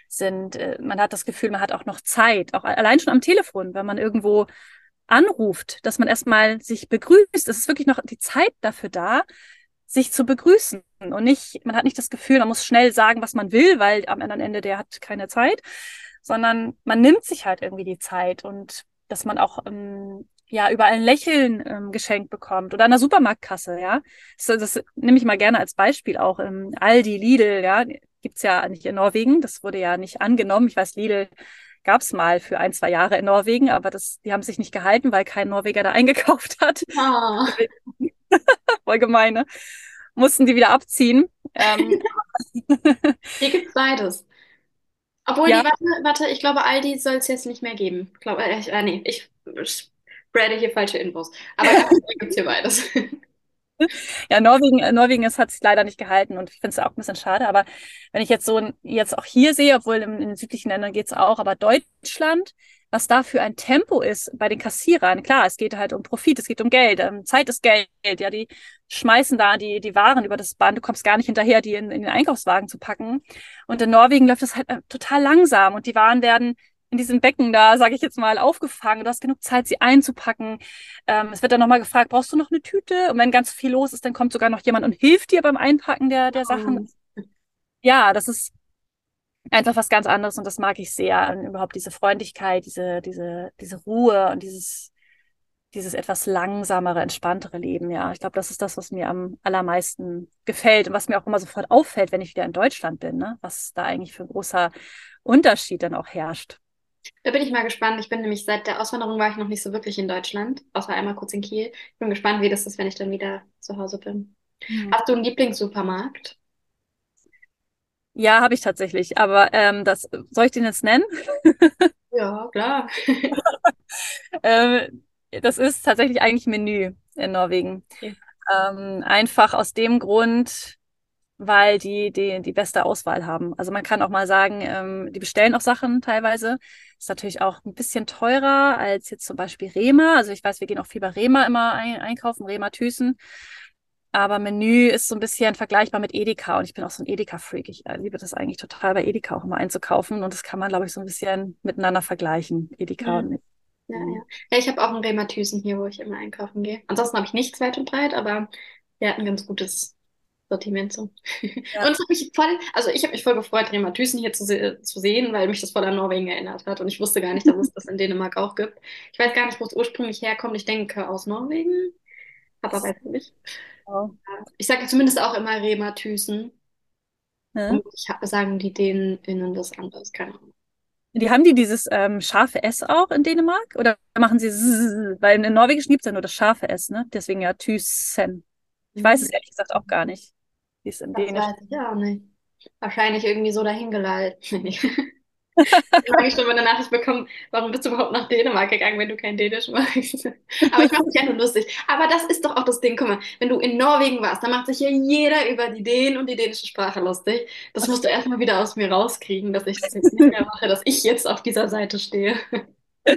sind, äh, man hat das Gefühl, man hat auch noch Zeit, auch allein schon am Telefon, wenn man irgendwo anruft, dass man erstmal sich begrüßt. Es ist wirklich noch die Zeit dafür da, sich zu begrüßen und nicht, man hat nicht das Gefühl, man muss schnell sagen, was man will, weil am anderen Ende der hat keine Zeit, sondern man nimmt sich halt irgendwie die Zeit und dass man auch ähm, ja überall ein Lächeln ähm, geschenkt bekommt oder an der Supermarktkasse, ja. Das, das nehme ich mal gerne als Beispiel auch. Ähm, Aldi, Lidl, ja, gibt's ja nicht in Norwegen. Das wurde ja nicht angenommen. Ich weiß, Lidl gab's mal für ein, zwei Jahre in Norwegen, aber das, die haben sich nicht gehalten, weil kein Norweger da eingekauft hat. Ah, Voll gemeine. Mussten die wieder abziehen. Ähm, hier gibt's beides. Obwohl, ja, warte, warte, ich glaube, Aldi soll es jetzt nicht mehr geben. Ich glaube, äh, äh, nee, ich spreade hier falsche Infos. Aber ja, gibt's hier beides. Ja, Norwegen, äh, Norwegen, es hat sich leider nicht gehalten und ich finde es auch ein bisschen schade. Aber wenn ich jetzt so jetzt auch hier sehe, obwohl in, in den südlichen Ländern geht's auch, aber Deutschland, was da für ein Tempo ist bei den Kassierern, klar, es geht halt um Profit, es geht um Geld, ähm, Zeit ist Geld, ja, die schmeißen da die, die Waren über das Band, du kommst gar nicht hinterher, die in, in den Einkaufswagen zu packen. Und in Norwegen läuft das halt äh, total langsam und die Waren werden in diesem Becken da, sage ich jetzt mal, aufgefangen. Du hast genug Zeit, sie einzupacken. Ähm, es wird dann nochmal gefragt, brauchst du noch eine Tüte? Und wenn ganz viel los ist, dann kommt sogar noch jemand und hilft dir beim Einpacken der, der Oh. Sachen. Ja, das ist einfach was ganz anderes und das mag ich sehr. Und überhaupt diese Freundlichkeit, diese, diese, diese Ruhe und dieses, dieses etwas langsamere, entspanntere Leben. Ja, ich glaube, das ist das, was mir am allermeisten gefällt und was mir auch immer sofort auffällt, wenn ich wieder in Deutschland bin, ne? Was da eigentlich für ein großer Unterschied dann auch herrscht. Da bin ich mal gespannt. Ich bin nämlich seit der Auswanderung war ich noch nicht so wirklich in Deutschland, außer einmal kurz in Kiel. Ich bin gespannt, wie das ist, wenn ich dann wieder zu Hause bin. Hm. Hast du einen Lieblingssupermarkt? Ja, habe ich tatsächlich. Aber ähm, das soll ich den jetzt nennen? Ja, klar. Ähm, das ist tatsächlich eigentlich Menü in Norwegen. Okay. Ähm, einfach aus dem Grund, weil die, die die beste Auswahl haben. Also man kann auch mal sagen, ähm, die bestellen auch Sachen teilweise. Ist natürlich auch ein bisschen teurer als jetzt zum Beispiel Rema. Also ich weiß, wir gehen auch viel bei Rema immer ein, einkaufen, Rema Thyssen. Aber Menü ist so ein bisschen vergleichbar mit Edeka und ich bin auch so ein Edeka-Freak. Ich äh, liebe das eigentlich total, bei Edeka auch immer einzukaufen und das kann man, glaube ich, so ein bisschen miteinander vergleichen. Edeka Ja, und ja, Menü. ja. Ja, ich habe auch einen Rema Thyssen hier, wo ich immer einkaufen gehe. Ansonsten habe ich nichts weit und breit, aber der hat ein ganz gutes Sortiment so. Und Ja. es hat mich voll, also ich habe mich voll gefreut, Rema Thyssen hier zu, se zu sehen, weil mich das voll an Norwegen erinnert hat. Und ich wusste gar nicht, dass es das in Dänemark auch gibt. Ich weiß gar nicht, wo es ursprünglich herkommt. Ich denke aus Norwegen, aber weiß ich nicht. Wow. Ich sage zumindest auch immer Rema Thyssen. Ja. Und ich sagen die DänInnen das anders, keine Ahnung. Die haben die dieses ähm, scharfe S auch in Dänemark? Oder machen sie Z? Weil in Norwegisch gibt es ja nur das scharfe S, ne? Deswegen ja Thyssen. Ich weiß es Hm, ehrlich gesagt auch gar nicht, wie es in Das Dänisch weiß ich auch nicht. Wahrscheinlich irgendwie so dahingeleitet. Dann habe ich schon mal eine Nachricht bekommen, warum bist du überhaupt nach Dänemark gegangen, wenn du kein Dänisch magst? Aber ich mache mich ja nur lustig. Aber das ist doch auch das Ding. Guck mal, wenn du in Norwegen warst, dann macht sich ja jeder über die Dänen und die dänische Sprache lustig. Das musst du erstmal wieder aus mir rauskriegen, dass ich das jetzt nicht mehr mache, dass ich jetzt auf dieser Seite stehe.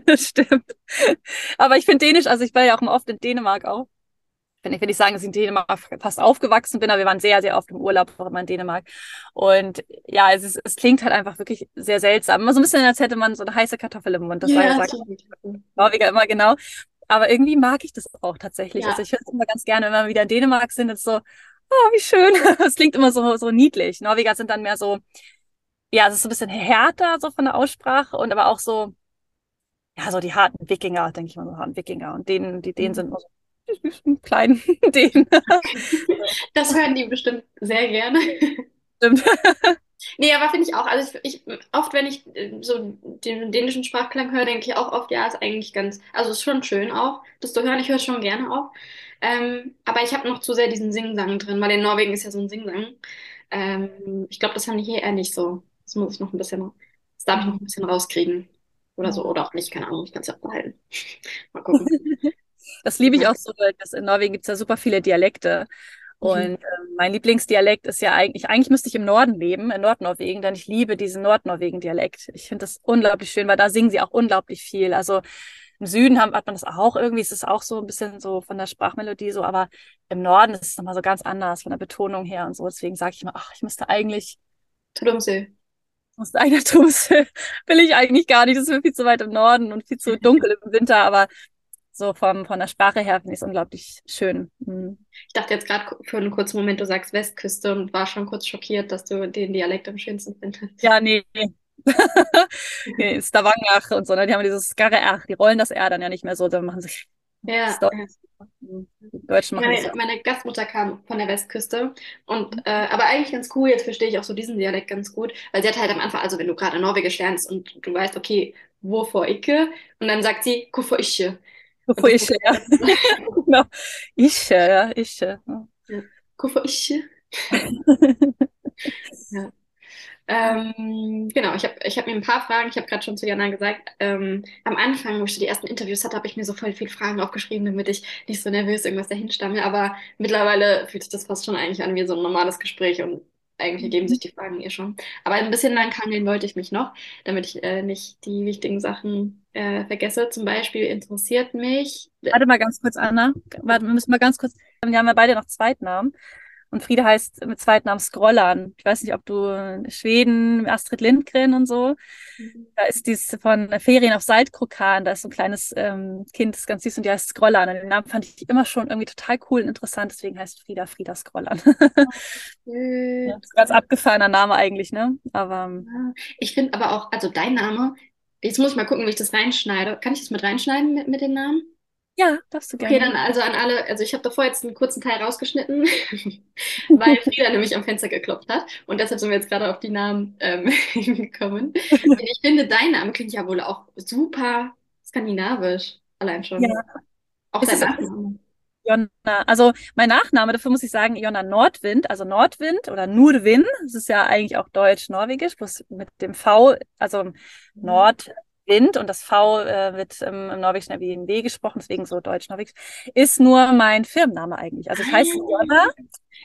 Das stimmt. Aber ich finde Dänisch, also ich war ja auch oft in Dänemark auch. Wenn ich, wenn ich sagen, dass ich in Dänemark fast aufgewachsen bin, aber wir waren sehr, sehr oft im Urlaub auch immer in Dänemark. Und ja, es, ist, es klingt halt einfach wirklich sehr seltsam. Immer so ein bisschen, als hätte man so eine heiße Kartoffel im Mund. Das Ja, war gesagt, Norweger immer genau. Aber irgendwie mag ich das auch tatsächlich. Ja. Also ich höre es immer ganz gerne, wenn wir wieder in Dänemark sind, ist so, oh, wie schön. Es klingt immer so, so niedlich. Norweger sind dann mehr so, ja, es ist so ein bisschen härter so von der Aussprache und aber auch so, ja, so die harten Wikinger, denke ich mal, so harten Wikinger. Und denen, die Dänen sind immer so süßen kleinen Dänen. Das hören die bestimmt sehr gerne. Stimmt. Nee, aber finde ich auch. Also ich, ich oft, wenn ich äh, so den dänischen Sprachklang höre, denke ich auch oft, ja, ist eigentlich ganz, also ist schon schön auch, das zu hören. Ich höre es schon gerne auch. Ähm, aber ich habe noch zu sehr diesen Singsang drin, weil in Norwegen ist ja so ein Singsang. Ähm, ich glaube, das haben die hier eher nicht so. Das muss ich noch ein bisschen, das darf ich noch ein bisschen rauskriegen. Oder so, oder auch nicht, keine Ahnung, ich kann es ja behalten. Mal gucken. Das liebe ich auch so, weil das in Norwegen gibt es ja super viele Dialekte. Und Mhm. ähm, mein Lieblingsdialekt ist ja eigentlich, eigentlich müsste ich im Norden leben, in Nordnorwegen, denn ich liebe diesen Nordnorwegen-Dialekt. Ich finde das unglaublich schön, weil da singen sie auch unglaublich viel. Also im Süden haben, hat man das auch irgendwie, es ist auch so ein bisschen so von der Sprachmelodie so, aber im Norden ist es nochmal so ganz anders von der Betonung her und so. Deswegen sage ich immer, ach, ich müsste eigentlich, Tromsø. ich müsste eigentlich Tromsø, will ich eigentlich gar nicht. Das ist mir viel zu weit im Norden und viel zu dunkel im Winter, aber so vom, von der Sprache her finde ich es unglaublich schön. Mhm. Ich dachte jetzt gerade für einen kurzen Moment, du sagst Westküste und war schon kurz schockiert, dass du den Dialekt am schönsten findest. Ja, nee. nee, Stavanger und so, ne? Die haben dieses Skarre R, die rollen das R dann ja nicht mehr so, dann machen sich Ja, Deutschen machen Meine, ja. meine Gastmutter kam von der Westküste und äh, aber eigentlich ganz cool, jetzt verstehe ich auch so diesen Dialekt ganz gut, weil sie hat halt am Anfang, also wenn du gerade Norwegisch lernst und du weißt, okay, wovor ikke, und dann sagt sie, hvorfor ikke. Bevor ich, ja. Genau. Ich, ja, ich. Ja. Hvorfor ikke? Ja. Ähm, genau, ich habe ich hab mir ein paar Fragen, ich habe gerade schon zu Jana gesagt, ähm, am Anfang, wo ich die ersten Interviews hatte, habe ich mir so voll viele Fragen aufgeschrieben, damit ich nicht so nervös irgendwas dahin stammel, aber mittlerweile fühlt sich das fast schon eigentlich an wie so ein normales Gespräch und eigentlich ergeben sich die Fragen eh schon. Aber ein bisschen lang hangeln wollte ich mich noch, damit ich äh, nicht die wichtigen Sachen äh, vergesse. Zum Beispiel interessiert mich, Warte mal ganz kurz, Anna. Warte, wir müssen mal ganz kurz. Wir haben ja beide noch Zweitnamen. Und Frieda heißt mit Zweitnamen Scrollern. Ich weiß nicht, ob du in Schweden, Astrid Lindgren und so. Da ist dies von Ferien auf Saltkrokan. Da ist so ein kleines ähm, Kind, das ist ganz süß und die heißt Scrollern. Und den Namen fand ich immer schon irgendwie total cool und interessant. Deswegen heißt Frieda Frieda Scrollern. Ja, ist ein ganz abgefahrener Name eigentlich, ne? Aber ähm, ich finde aber auch, also dein Name, jetzt muss ich mal gucken, wie ich das reinschneide. Kann ich das mit reinschneiden mit, mit den Namen? Ja, darfst du Okay, gerne. dann also an alle, also ich habe davor jetzt einen kurzen Teil rausgeschnitten, weil Frieda nämlich am Fenster geklopft hat und deshalb sind wir jetzt gerade auf die Namen ähm, gekommen. Und ich finde, dein Name klingt ja wohl auch super skandinavisch, allein schon. Ja, Auch dein Nachname. Jonna, also mein Nachname, dafür muss ich sagen, Jonna Nordwind, also Nordwind oder Nurwin. Das ist ja eigentlich auch deutsch-norwegisch, bloß mit dem V, also Nordwind und das V äh, wird ähm, im Norwegischen ja wie ein W gesprochen, deswegen so deutsch-norwegisch, ist nur mein Firmenname eigentlich. Also es heißt Jonna.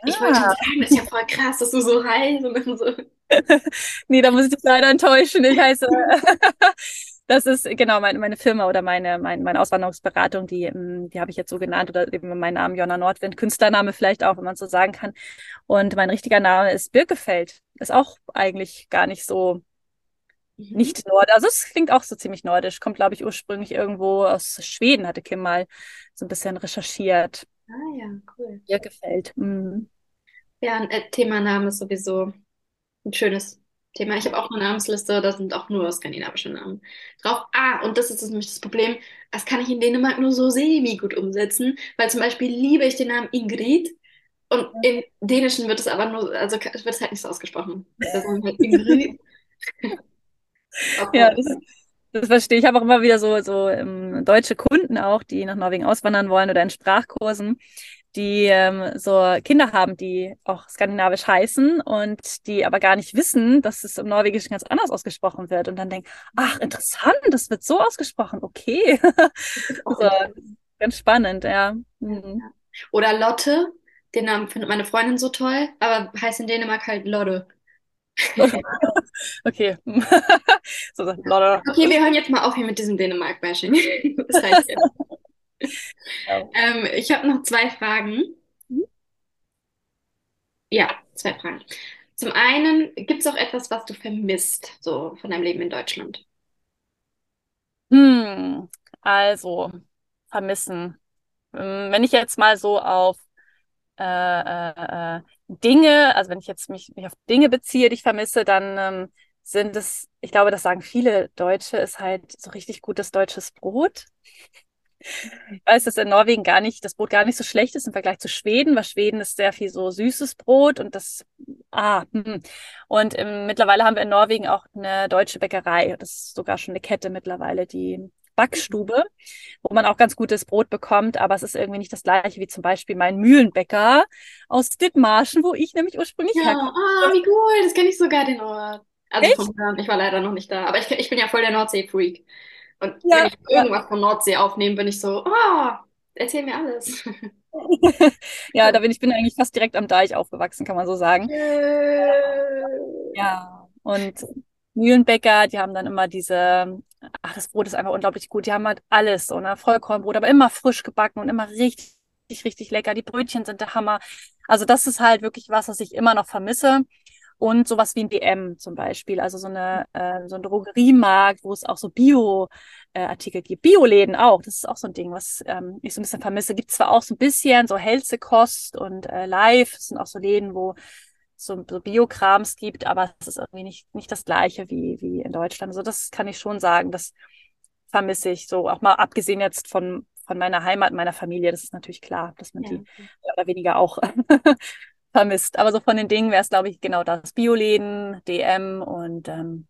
Ich wollte schon Ah, sagen, das ist ja voll krass, dass du so heißt und dann so. nee, da muss ich dich leider enttäuschen. Ich heiße, das ist genau meine, meine Firma oder meine, meine, meine Auswanderungsberatung, die, ähm, die habe ich jetzt so genannt oder eben mein Name Jonna Nordwind, Künstlername vielleicht auch, wenn man so sagen kann. Und mein richtiger Name ist Birkefeld. Ist auch eigentlich gar nicht so Mhm. nicht nord. Also es klingt auch so ziemlich nordisch. Kommt, glaube ich, ursprünglich irgendwo aus Schweden, hatte Kim mal so ein bisschen recherchiert. Ah ja, cool. Birkefeld. Mhm. Ja, ein äh, Thema Name ist sowieso ein schönes Thema. Ich habe auch eine Namensliste, da sind auch nur skandinavische Namen drauf. Ah, und das ist das nämlich das Problem. Das kann ich in Dänemark nur so semi gut umsetzen, weil zum Beispiel liebe ich den Namen Ingrid und im Dänischen wird es aber nur, also wird es halt nicht so ausgesprochen. Da sagen halt Ingrid. Ja, das, das verstehe ich. Ich habe auch immer wieder so, so ähm, deutsche Kunden auch, die nach Norwegen auswandern wollen oder in Sprachkursen, die ähm, so Kinder haben, die auch skandinavisch heißen und die aber gar nicht wissen, dass es im Norwegischen ganz anders ausgesprochen wird. Und dann denken, ach, interessant, das wird so ausgesprochen. Okay. so, ganz spannend, ja. Mhm. Oder Lotte, den Namen findet meine Freundin so toll, aber heißt in Dänemark halt Lotte. Okay. so. Okay, wir hören jetzt mal auf hier mit diesem Dänemark-Bashing. Das reicht. Ja. Ähm, ich habe noch zwei Fragen. Ja, zwei Fragen. Zum einen, gibt es auch etwas, was du vermisst, so von deinem Leben in Deutschland? Hm, also vermissen. Ähm, Wenn ich jetzt mal so auf äh, äh, äh, Dinge, also wenn ich jetzt mich, mich auf Dinge beziehe, die ich vermisse, dann ähm, sind es, ich glaube, das sagen viele Deutsche, ist halt so richtig gutes deutsches Brot. Ich weiß, dass in Norwegen gar nicht, das Brot gar nicht so schlecht ist im Vergleich zu Schweden, weil Schweden ist sehr viel so süßes Brot und das, ah, hm. Und ähm, mittlerweile haben wir in Norwegen auch eine deutsche Bäckerei. Das ist sogar schon eine Kette mittlerweile, die Backstube, wo man auch ganz gutes Brot bekommt, aber es ist irgendwie nicht das gleiche wie zum Beispiel mein Mühlenbäcker aus Dithmarschen, wo ich nämlich ursprünglich Ja, herkomme. ah, wie cool, das kenne ich sogar den Ort. Also Echt? vom ich war leider noch nicht da, aber ich, ich bin ja voll der Nordsee-Freak. Und wenn Ja, ich ja. irgendwas von Nordsee aufnehme, bin ich so, ah, erzähl mir alles. Ja, da bin ich bin eigentlich fast direkt am Deich aufgewachsen, kann man so sagen. Äh, Ja, und Mühlenbäcker, die haben dann immer diese, ach, das Brot ist einfach unglaublich gut. Die haben halt alles, so, ne? Vollkornbrot, aber immer frisch gebacken und immer richtig, richtig lecker. Die Brötchen sind der Hammer. Also das ist halt wirklich was, was ich immer noch vermisse. Und sowas wie ein DM zum Beispiel, also so eine, äh, so ein Drogeriemarkt, wo es auch so Bio-Artikel gibt. Bioläden auch, das ist auch so ein Ding, was ähm, ich so ein bisschen vermisse. Gibt zwar auch so ein bisschen so Hälsekost und äh, Live, das sind auch so Läden, wo so, so Biokrams gibt, aber es ist irgendwie nicht, nicht das Gleiche wie, wie in Deutschland. Also das kann ich schon sagen, das vermisse ich so, auch mal abgesehen jetzt von, von meiner Heimat, meiner Familie, das ist natürlich klar, dass man die ja. mehr oder weniger auch vermisst. Aber so von den Dingen wäre es, glaube ich, genau das. Bioläden, DM und ähm,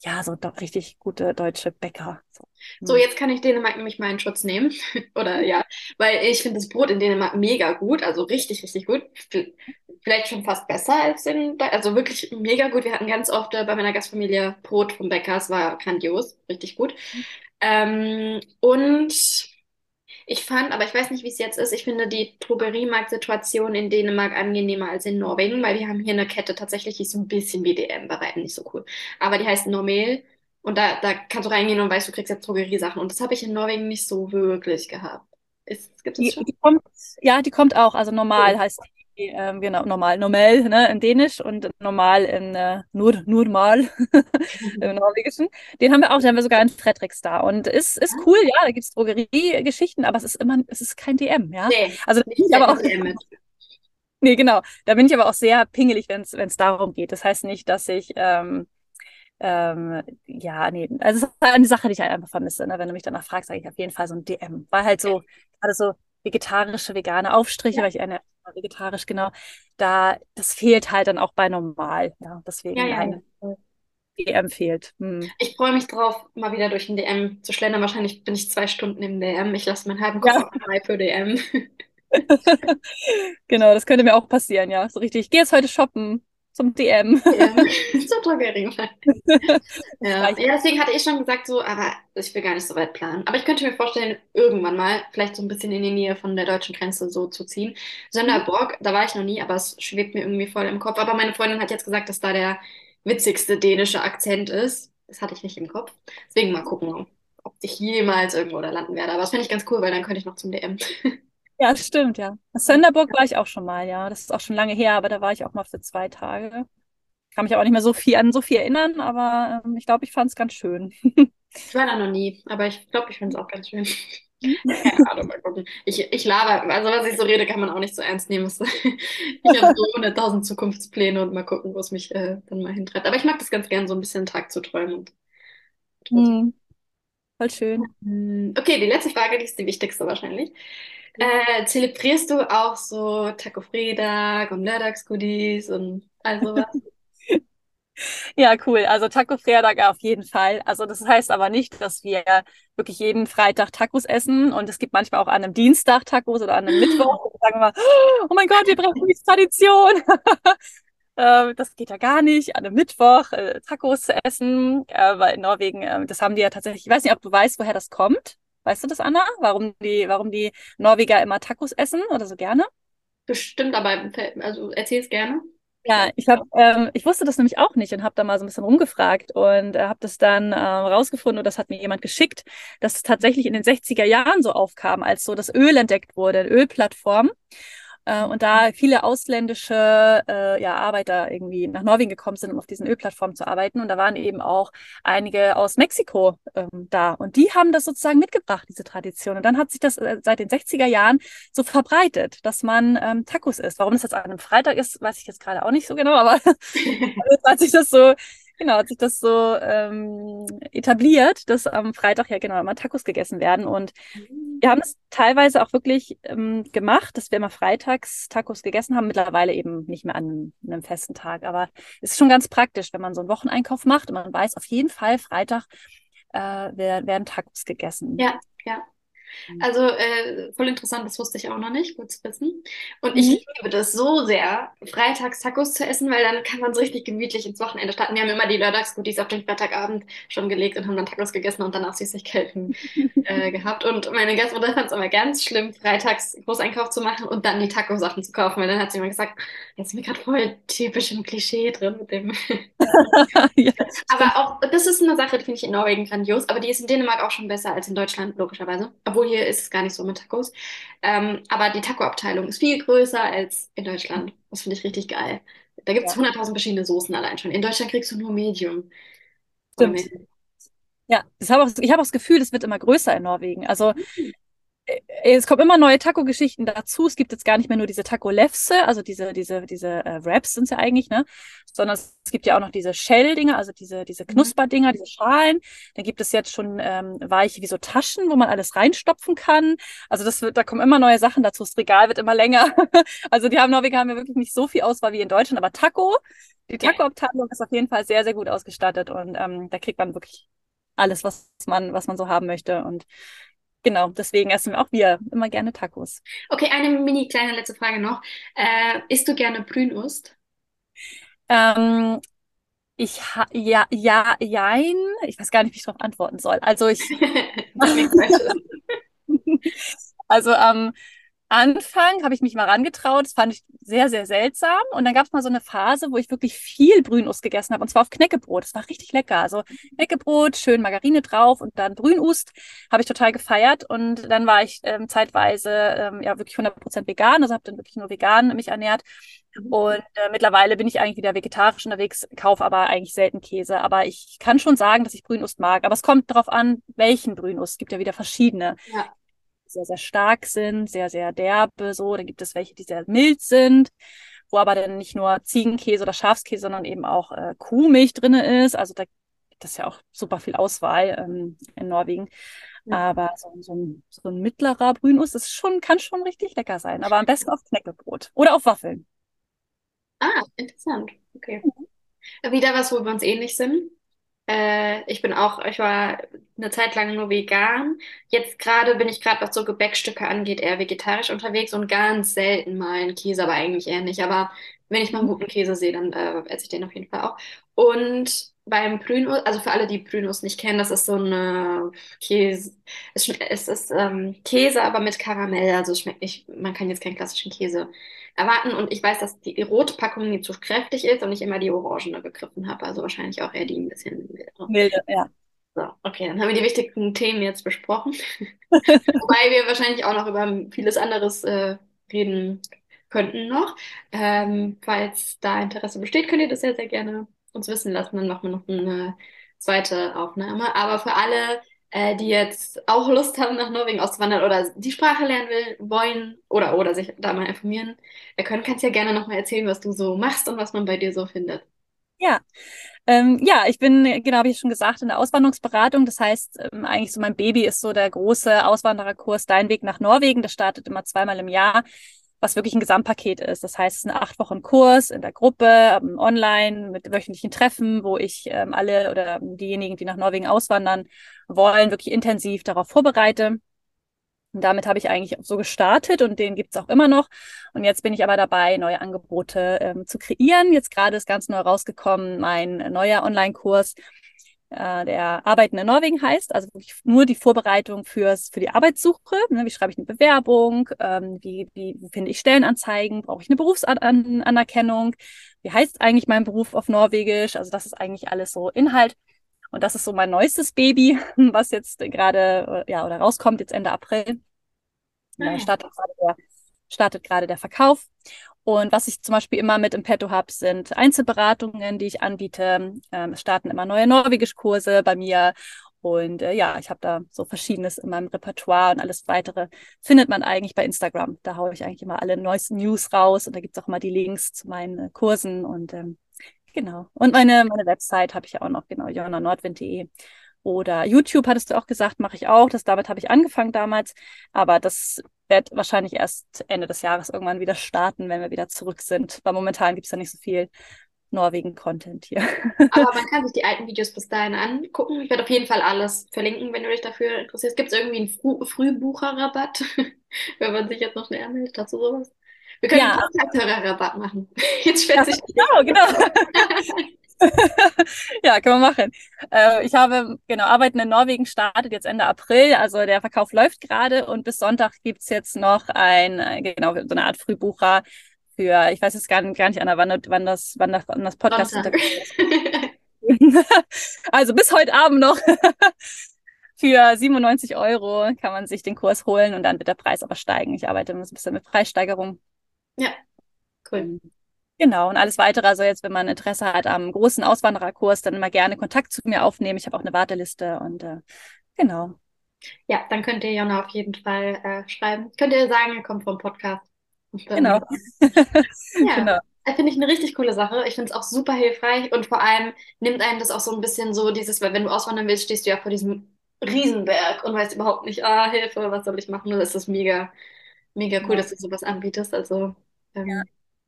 ja, so richtig gute deutsche Bäcker. So. So, Hm. jetzt kann ich Dänemark nämlich mal in Schutz nehmen. Oder ja, weil ich finde das Brot in Dänemark mega gut, also richtig, richtig gut. Vielleicht schon fast besser als in, also wirklich mega gut. Wir hatten ganz oft äh, bei meiner Gastfamilie Brot vom Bäcker, es war grandios, richtig gut. Ähm, und ich fand, aber ich weiß nicht, wie es jetzt ist, ich finde die Drogeriemarktsituation in Dänemark angenehmer als in Norwegen, weil wir haben hier eine Kette tatsächlich, die ist so ein bisschen wie DM, bei weitem nicht so cool. Aber die heißt Normel und da, da kannst du reingehen und weißt, du kriegst jetzt Drogeriesachen. Und das habe ich in Norwegen nicht so wirklich gehabt. Ist, gibt es Die, schon? die kommt, ja, die kommt auch. Also Cool. normal heißt die, ähm, genau, normal, normal, ne, in Dänisch und normal in äh, nur, normal im Norwegischen. Den haben wir auch, den haben wir sogar in Fredrikstad. Und ist, ist cool, ja, da gibt es Drogeriegeschichten, aber es ist immer, es ist kein DM, ja. Nee, Also da ich aber auch, DM nee, genau, da bin ich aber auch sehr pingelig, wenn es, wenn es darum geht. Das heißt nicht, dass ich, ähm, ähm, ja, nee, also es ist eine Sache, die ich halt einfach vermisse. Ne? Wenn du mich danach fragst, sage ich auf jeden Fall so ein DM. Weil halt so, gerade so vegetarische, vegane Aufstriche, Ja, weil ich eine vegetarisch, genau, da, das fehlt halt dann auch bei normal. Ja, deswegen ja. ja. DM fehlt. Hm. Ich freue mich drauf, mal wieder durch den DM zu schlendern. Wahrscheinlich bin ich zwei Stunden im DM. Ich lasse meinen halben Koffer frei für DM. genau, das könnte mir auch passieren, ja. So richtig, ich gehe jetzt heute shoppen zum DM. DM. Zur Drogerie. Ja. Ja, deswegen hatte ich schon gesagt, so, aber ich will gar nicht so weit planen. Aber ich könnte mir vorstellen, irgendwann mal, vielleicht so ein bisschen in die Nähe von der deutschen Grenze so zu ziehen. Sönderborg, da war ich noch nie, aber es schwebt mir irgendwie voll im Kopf. Aber meine Freundin hat jetzt gesagt, dass da der witzigste dänische Akzent ist. Das hatte ich nicht im Kopf. Deswegen mal gucken, ob ich jemals irgendwo da landen werde. Aber das fände ich ganz cool, weil dann könnte ich noch zum DM. Ja, das stimmt, ja. Sönderborg war ich auch schon mal, ja. Das ist auch schon lange her, aber da war ich auch mal für zwei Tage. Kann mich aber nicht mehr so viel an so viel erinnern, aber ähm, ich glaube, ich fand es ganz schön. Ich war da noch nie, aber ich glaube, ich finde es auch ganz schön. Keine Ahnung, mal gucken. Ich, ich laber, also was ich so rede, kann man auch nicht so ernst nehmen. Ich habe so hunderttausend Zukunftspläne und mal gucken, wo es mich äh, dann mal hintreibt. Aber ich mag das ganz gern, so ein bisschen Tag zu träumen. Und, Hm, voll schön. Hm, okay, die letzte Frage, die ist die wichtigste wahrscheinlich. Äh, zelebrierst du auch so Taco Freitag und Lördagsgoodies und all sowas? Ja, cool. Also Taco Freitag auf jeden Fall. Also das heißt aber nicht, dass wir wirklich jeden Freitag Tacos essen und es gibt manchmal auch an einem Dienstag Tacos oder an einem Mittwoch. Und sagen wir, oh mein Gott, wir brechen die Tradition. Äh, das geht ja gar nicht, an einem Mittwoch äh, Tacos zu essen, äh, weil in Norwegen, äh, das haben die ja tatsächlich, ich weiß nicht, ob du weißt, woher das kommt. Weißt du das, Anna? Warum die, warum die Norweger immer Tacos essen oder so gerne? Bestimmt, aber also erzähl's gerne. Ja, ich habe, ähm, ich wusste das nämlich auch nicht und habe da mal so ein bisschen rumgefragt und äh, habe das dann äh, rausgefunden und das hat mir jemand geschickt, dass es tatsächlich in den 60er Jahren so aufkam, als so das Öl entdeckt wurde, Ölplattform. Äh, und da viele ausländische äh, ja, Arbeiter irgendwie nach Norwegen gekommen sind, um auf diesen Ölplattformen zu arbeiten. Und da waren eben auch einige aus Mexiko ähm, da. Und die haben das sozusagen mitgebracht, diese Tradition. Und dann hat sich das äh, seit den 60er Jahren so verbreitet, dass man ähm, Tacos isst. Warum das jetzt an einem Freitag ist, weiß ich jetzt gerade auch nicht so genau, aber jetzt hat sich das so Genau, hat sich das so ähm, etabliert, dass am Freitag ja genau immer Tacos gegessen werden. Und wir haben es teilweise auch wirklich ähm, gemacht, dass wir immer freitags Tacos gegessen haben. Mittlerweile eben nicht mehr an einem festen Tag. Aber es ist schon ganz praktisch, wenn man so einen Wocheneinkauf macht und man weiß auf jeden Fall, Freitag äh, werden Tacos gegessen. Ja, ja. Mhm. Also äh, voll interessant, das wusste ich auch noch nicht, gut zu wissen. Und ich mhm. liebe das so sehr, freitags Tacos zu essen, weil dann kann man so richtig gemütlich ins Wochenende starten. Wir haben immer die Lördagsgoodies auf den Freitagabend schon gelegt und haben dann Tacos gegessen und danach Süßigkeiten äh, gehabt. Und meine Gastmutter fand es immer ganz schlimm, freitags Großeinkauf zu machen und dann die Taco-Sachen zu kaufen, weil dann hat sie immer gesagt, jetzt sind wir gerade voll typisch im Klischee drin mit dem. ja, aber auch, das ist eine Sache, die finde ich in Norwegen grandios, aber die ist in Dänemark auch schon besser als in Deutschland, logischerweise. Obwohl obwohl hier ist es gar nicht so mit Tacos. Ähm, aber die Taco-Abteilung ist viel größer als in Deutschland. Das finde ich richtig geil. Da gibt es ja. 100.000 verschiedene Soßen allein schon. In Deutschland kriegst du nur Medium. Stimmt. Ja, ich habe auch, hab auch das Gefühl, es wird immer größer in Norwegen. Also mhm. Es kommen immer neue Taco-Geschichten dazu. Es gibt jetzt gar nicht mehr nur diese Taco-Lefse, also diese, diese, diese äh, Wraps sind es ja eigentlich, ne? Sondern es gibt ja auch noch diese Shell-Dinger, also diese, diese mhm. Knusperdinger, diese Schalen. Dann gibt es jetzt schon ähm, weiche wie so Taschen, wo man alles reinstopfen kann. Also das wird, da kommen immer neue Sachen dazu. Das Regal wird immer länger. also die haben Norweger haben ja wirklich nicht so viel Auswahl wie in Deutschland, aber Taco, die Taco-Abteilung ist auf jeden Fall sehr, sehr gut ausgestattet und ähm, da kriegt man wirklich alles, was man, was man so haben möchte. Und genau, deswegen essen wir auch wir immer gerne Tacos. Okay, eine mini kleine letzte Frage noch. Äh, isst du gerne Brünost? Ähm, ich ha ja, ja, jein. Ich weiß gar nicht, wie ich darauf antworten soll. Also ich. also ähm, Anfang habe ich mich mal rangetraut. Das fand ich sehr, sehr seltsam. Und dann gab es mal so eine Phase, wo ich wirklich viel Brünost gegessen habe. Und zwar auf Knäckebrot. Das war richtig lecker. Also Knäckebrot, schön Margarine drauf und dann Brünust. Habe ich total gefeiert. Und dann war ich ähm, zeitweise ähm, ja wirklich 100% vegan. Also habe dann wirklich nur vegan mich ernährt. Und äh, mittlerweile bin ich eigentlich wieder vegetarisch unterwegs, kaufe aber eigentlich selten Käse. Aber ich kann schon sagen, dass ich Brünust mag. Aber es kommt darauf an, welchen Brünust. Es gibt ja wieder verschiedene. Ja sehr, sehr stark sind, sehr, sehr derbe, so. Dann gibt es welche, die sehr mild sind, wo aber dann nicht nur Ziegenkäse oder Schafskäse, sondern eben auch äh, Kuhmilch drinne ist. Also da gibt es ja auch super viel Auswahl ähm, in Norwegen. Ja. Aber so, so, ein, so ein mittlerer Brünuss ist schon, kann schon richtig lecker sein. Aber am besten auf Knäckebrot oder auf Waffeln. Ah, interessant. Okay. Mhm. Wieder was, wo wir uns ähnlich sind. Äh, ich bin auch, ich war eine Zeit lang nur vegan. Jetzt gerade bin ich gerade, was so Gebäckstücke angeht, eher vegetarisch unterwegs und ganz selten mal einen Käse, aber eigentlich eher nicht. Aber wenn ich mal einen guten Käse sehe, dann äh, esse ich den auf jeden Fall auch. Und beim Prünus, also für alle, die Prünus nicht kennen, das ist so eine Käse, es, es ist ähm, Käse, aber mit Karamell, also es schmeckt nicht, man kann jetzt keinen klassischen Käse erwarten. Und ich weiß, dass die, rote Packung nie zu kräftig ist und ich immer die orangene gegriffen habe. Also wahrscheinlich auch eher die ein bisschen milde. ja. So, okay, dann haben wir die wichtigen Themen jetzt besprochen. Wobei wir wahrscheinlich auch noch über vieles anderes äh, reden könnten noch. Ähm, falls da Interesse besteht, könnt ihr das sehr, sehr gerne uns wissen lassen. Dann machen wir noch eine zweite Aufnahme. Aber für alle, äh, die jetzt auch Lust haben, nach Norwegen auszuwandern oder die Sprache lernen will, wollen oder, oder sich da mal informieren können, kannst ja gerne nochmal erzählen, was du so machst und was man bei dir so findet. Ja, ähm, ja, ich bin, genau wie ich schon gesagt, in der Auswanderungsberatung. Das heißt, ähm, eigentlich so mein Baby ist so der große Auswandererkurs Dein Weg nach Norwegen. Das startet immer zweimal im Jahr was wirklich ein Gesamtpaket ist. Das heißt, es ist ein acht Wochen Kurs in der Gruppe, ähm, online mit wöchentlichen Treffen, wo ich ähm, alle oder diejenigen, die nach Norwegen auswandern wollen, wirklich intensiv darauf vorbereite. Und damit habe ich eigentlich so gestartet und den gibt's auch immer noch. Und jetzt bin ich aber dabei, neue Angebote ähm, zu kreieren. Jetzt gerade ist ganz neu rausgekommen mein neuer Online-Kurs, äh, der Arbeiten in Norwegen heißt, also wirklich nur die Vorbereitung fürs, für die Arbeitssuche. Ne? Wie schreibe ich eine Bewerbung? Ähm, wie, wie finde ich Stellenanzeigen? Brauche ich eine Berufsanerkennung? Wie heißt eigentlich mein Beruf auf Norwegisch? Also das ist eigentlich alles so Inhalt. Und das ist so mein neuestes Baby, was jetzt gerade, äh, ja, oder rauskommt, jetzt Ende April. Da startet gerade der, startet gerade der Verkauf. Und was ich zum Beispiel immer mit im Petto habe, sind Einzelberatungen, die ich anbiete. Ähm, es starten immer neue Norwegischkurse bei mir. Und äh, ja, ich habe da so Verschiedenes in meinem Repertoire und alles weitere findet man eigentlich bei Instagram. Da haue ich eigentlich immer alle neuesten News raus und da gibt's auch immer die Links zu meinen äh, Kursen und ähm, genau. Und meine, meine Website habe ich ja auch noch, genau, jonnanordwind.de. Oder YouTube hattest du auch gesagt, mache ich auch. Das damit habe ich angefangen damals, aber das wird wahrscheinlich erst Ende des Jahres irgendwann wieder starten, wenn wir wieder zurück sind. Weil momentan gibt es ja nicht so viel Norwegen-Content hier. Aber man kann sich die alten Videos bis dahin angucken. Ich werde auf jeden Fall alles verlinken, wenn du dich dafür interessierst. Gibt es irgendwie einen Früh Frühbucherrabatt, wenn man sich jetzt noch schnell anmeldet? Dazu sowas? Wir können ja. einen Rabatt machen. Jetzt stellt sich Genau, genau. ja, können wir machen. Äh, ich habe, genau, Arbeiten in Norwegen startet jetzt Ende April. Also der Verkauf läuft gerade und bis Sonntag gibt's jetzt noch ein, äh, genau, so eine Art Frühbucher für, ich weiß jetzt gar, gar nicht, Anna, wann, wann, das, wann, das, wann das Podcast Also bis heute Abend noch. für 97 Euro kann man sich den Kurs holen und dann wird der Preis aber steigen. Ich arbeite ein bisschen mit Preissteigerung. Ja, cool. Genau, und alles weitere, also jetzt, wenn man Interesse hat am großen Auswandererkurs, dann immer gerne Kontakt zu mir aufnehmen. Ich habe auch eine Warteliste und äh, genau. Ja, dann könnt ihr Jonna auf jeden Fall äh, schreiben. Könnt ihr sagen, er kommt vom Podcast. Genau. ja, genau. Finde ich eine richtig coole Sache. Ich finde es auch super hilfreich und vor allem nimmt einem das auch so ein bisschen so dieses, weil wenn du auswandern willst, stehst du ja vor diesem Riesenberg und weißt überhaupt nicht, ah, Hilfe, was soll ich machen? Und das ist mega, mega cool, ja. dass du sowas anbietest. Also ähm, ja.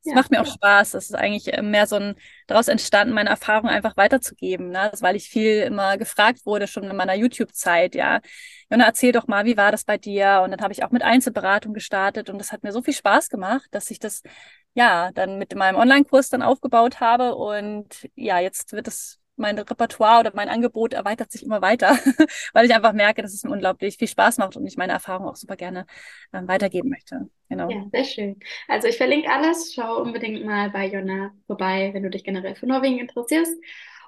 Es ja. macht mir auch Spaß. Das ist eigentlich äh, mehr so ein daraus entstanden, meine Erfahrung einfach weiterzugeben. Ne? Das, weil ich viel immer gefragt wurde, schon in meiner YouTube-Zeit, ja. Jonna, erzähl doch mal, wie war das bei dir? Und dann habe ich auch mit Einzelberatung gestartet und das hat mir so viel Spaß gemacht, dass ich das ja dann mit meinem Online-Kurs dann aufgebaut habe. Und ja, jetzt wird es mein Repertoire oder mein Angebot erweitert sich immer weiter, weil ich einfach merke, dass es mir unglaublich viel Spaß macht und ich meine Erfahrung auch super gerne ähm, weitergeben möchte. Genau. Ja, sehr schön. Also ich verlinke alles. Schau unbedingt mal bei Jonna vorbei, wenn du dich generell für Norwegen interessierst.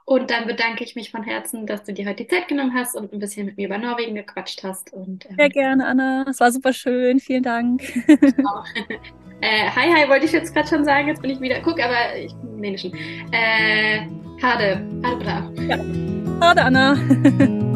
Und dann bedanke ich mich von Herzen, dass du dir heute die Zeit genommen hast und ein bisschen mit mir über Norwegen gequatscht hast. Und, ähm, Sehr gerne, Anna. Es war super schön. Vielen Dank. äh, hi, hi, wollte ich jetzt gerade schon sagen. Jetzt bin ich wieder. Guck, aber ich bin Dänischen. Äh, Ha det. Ha det bra. Ja. Ha det, Anna.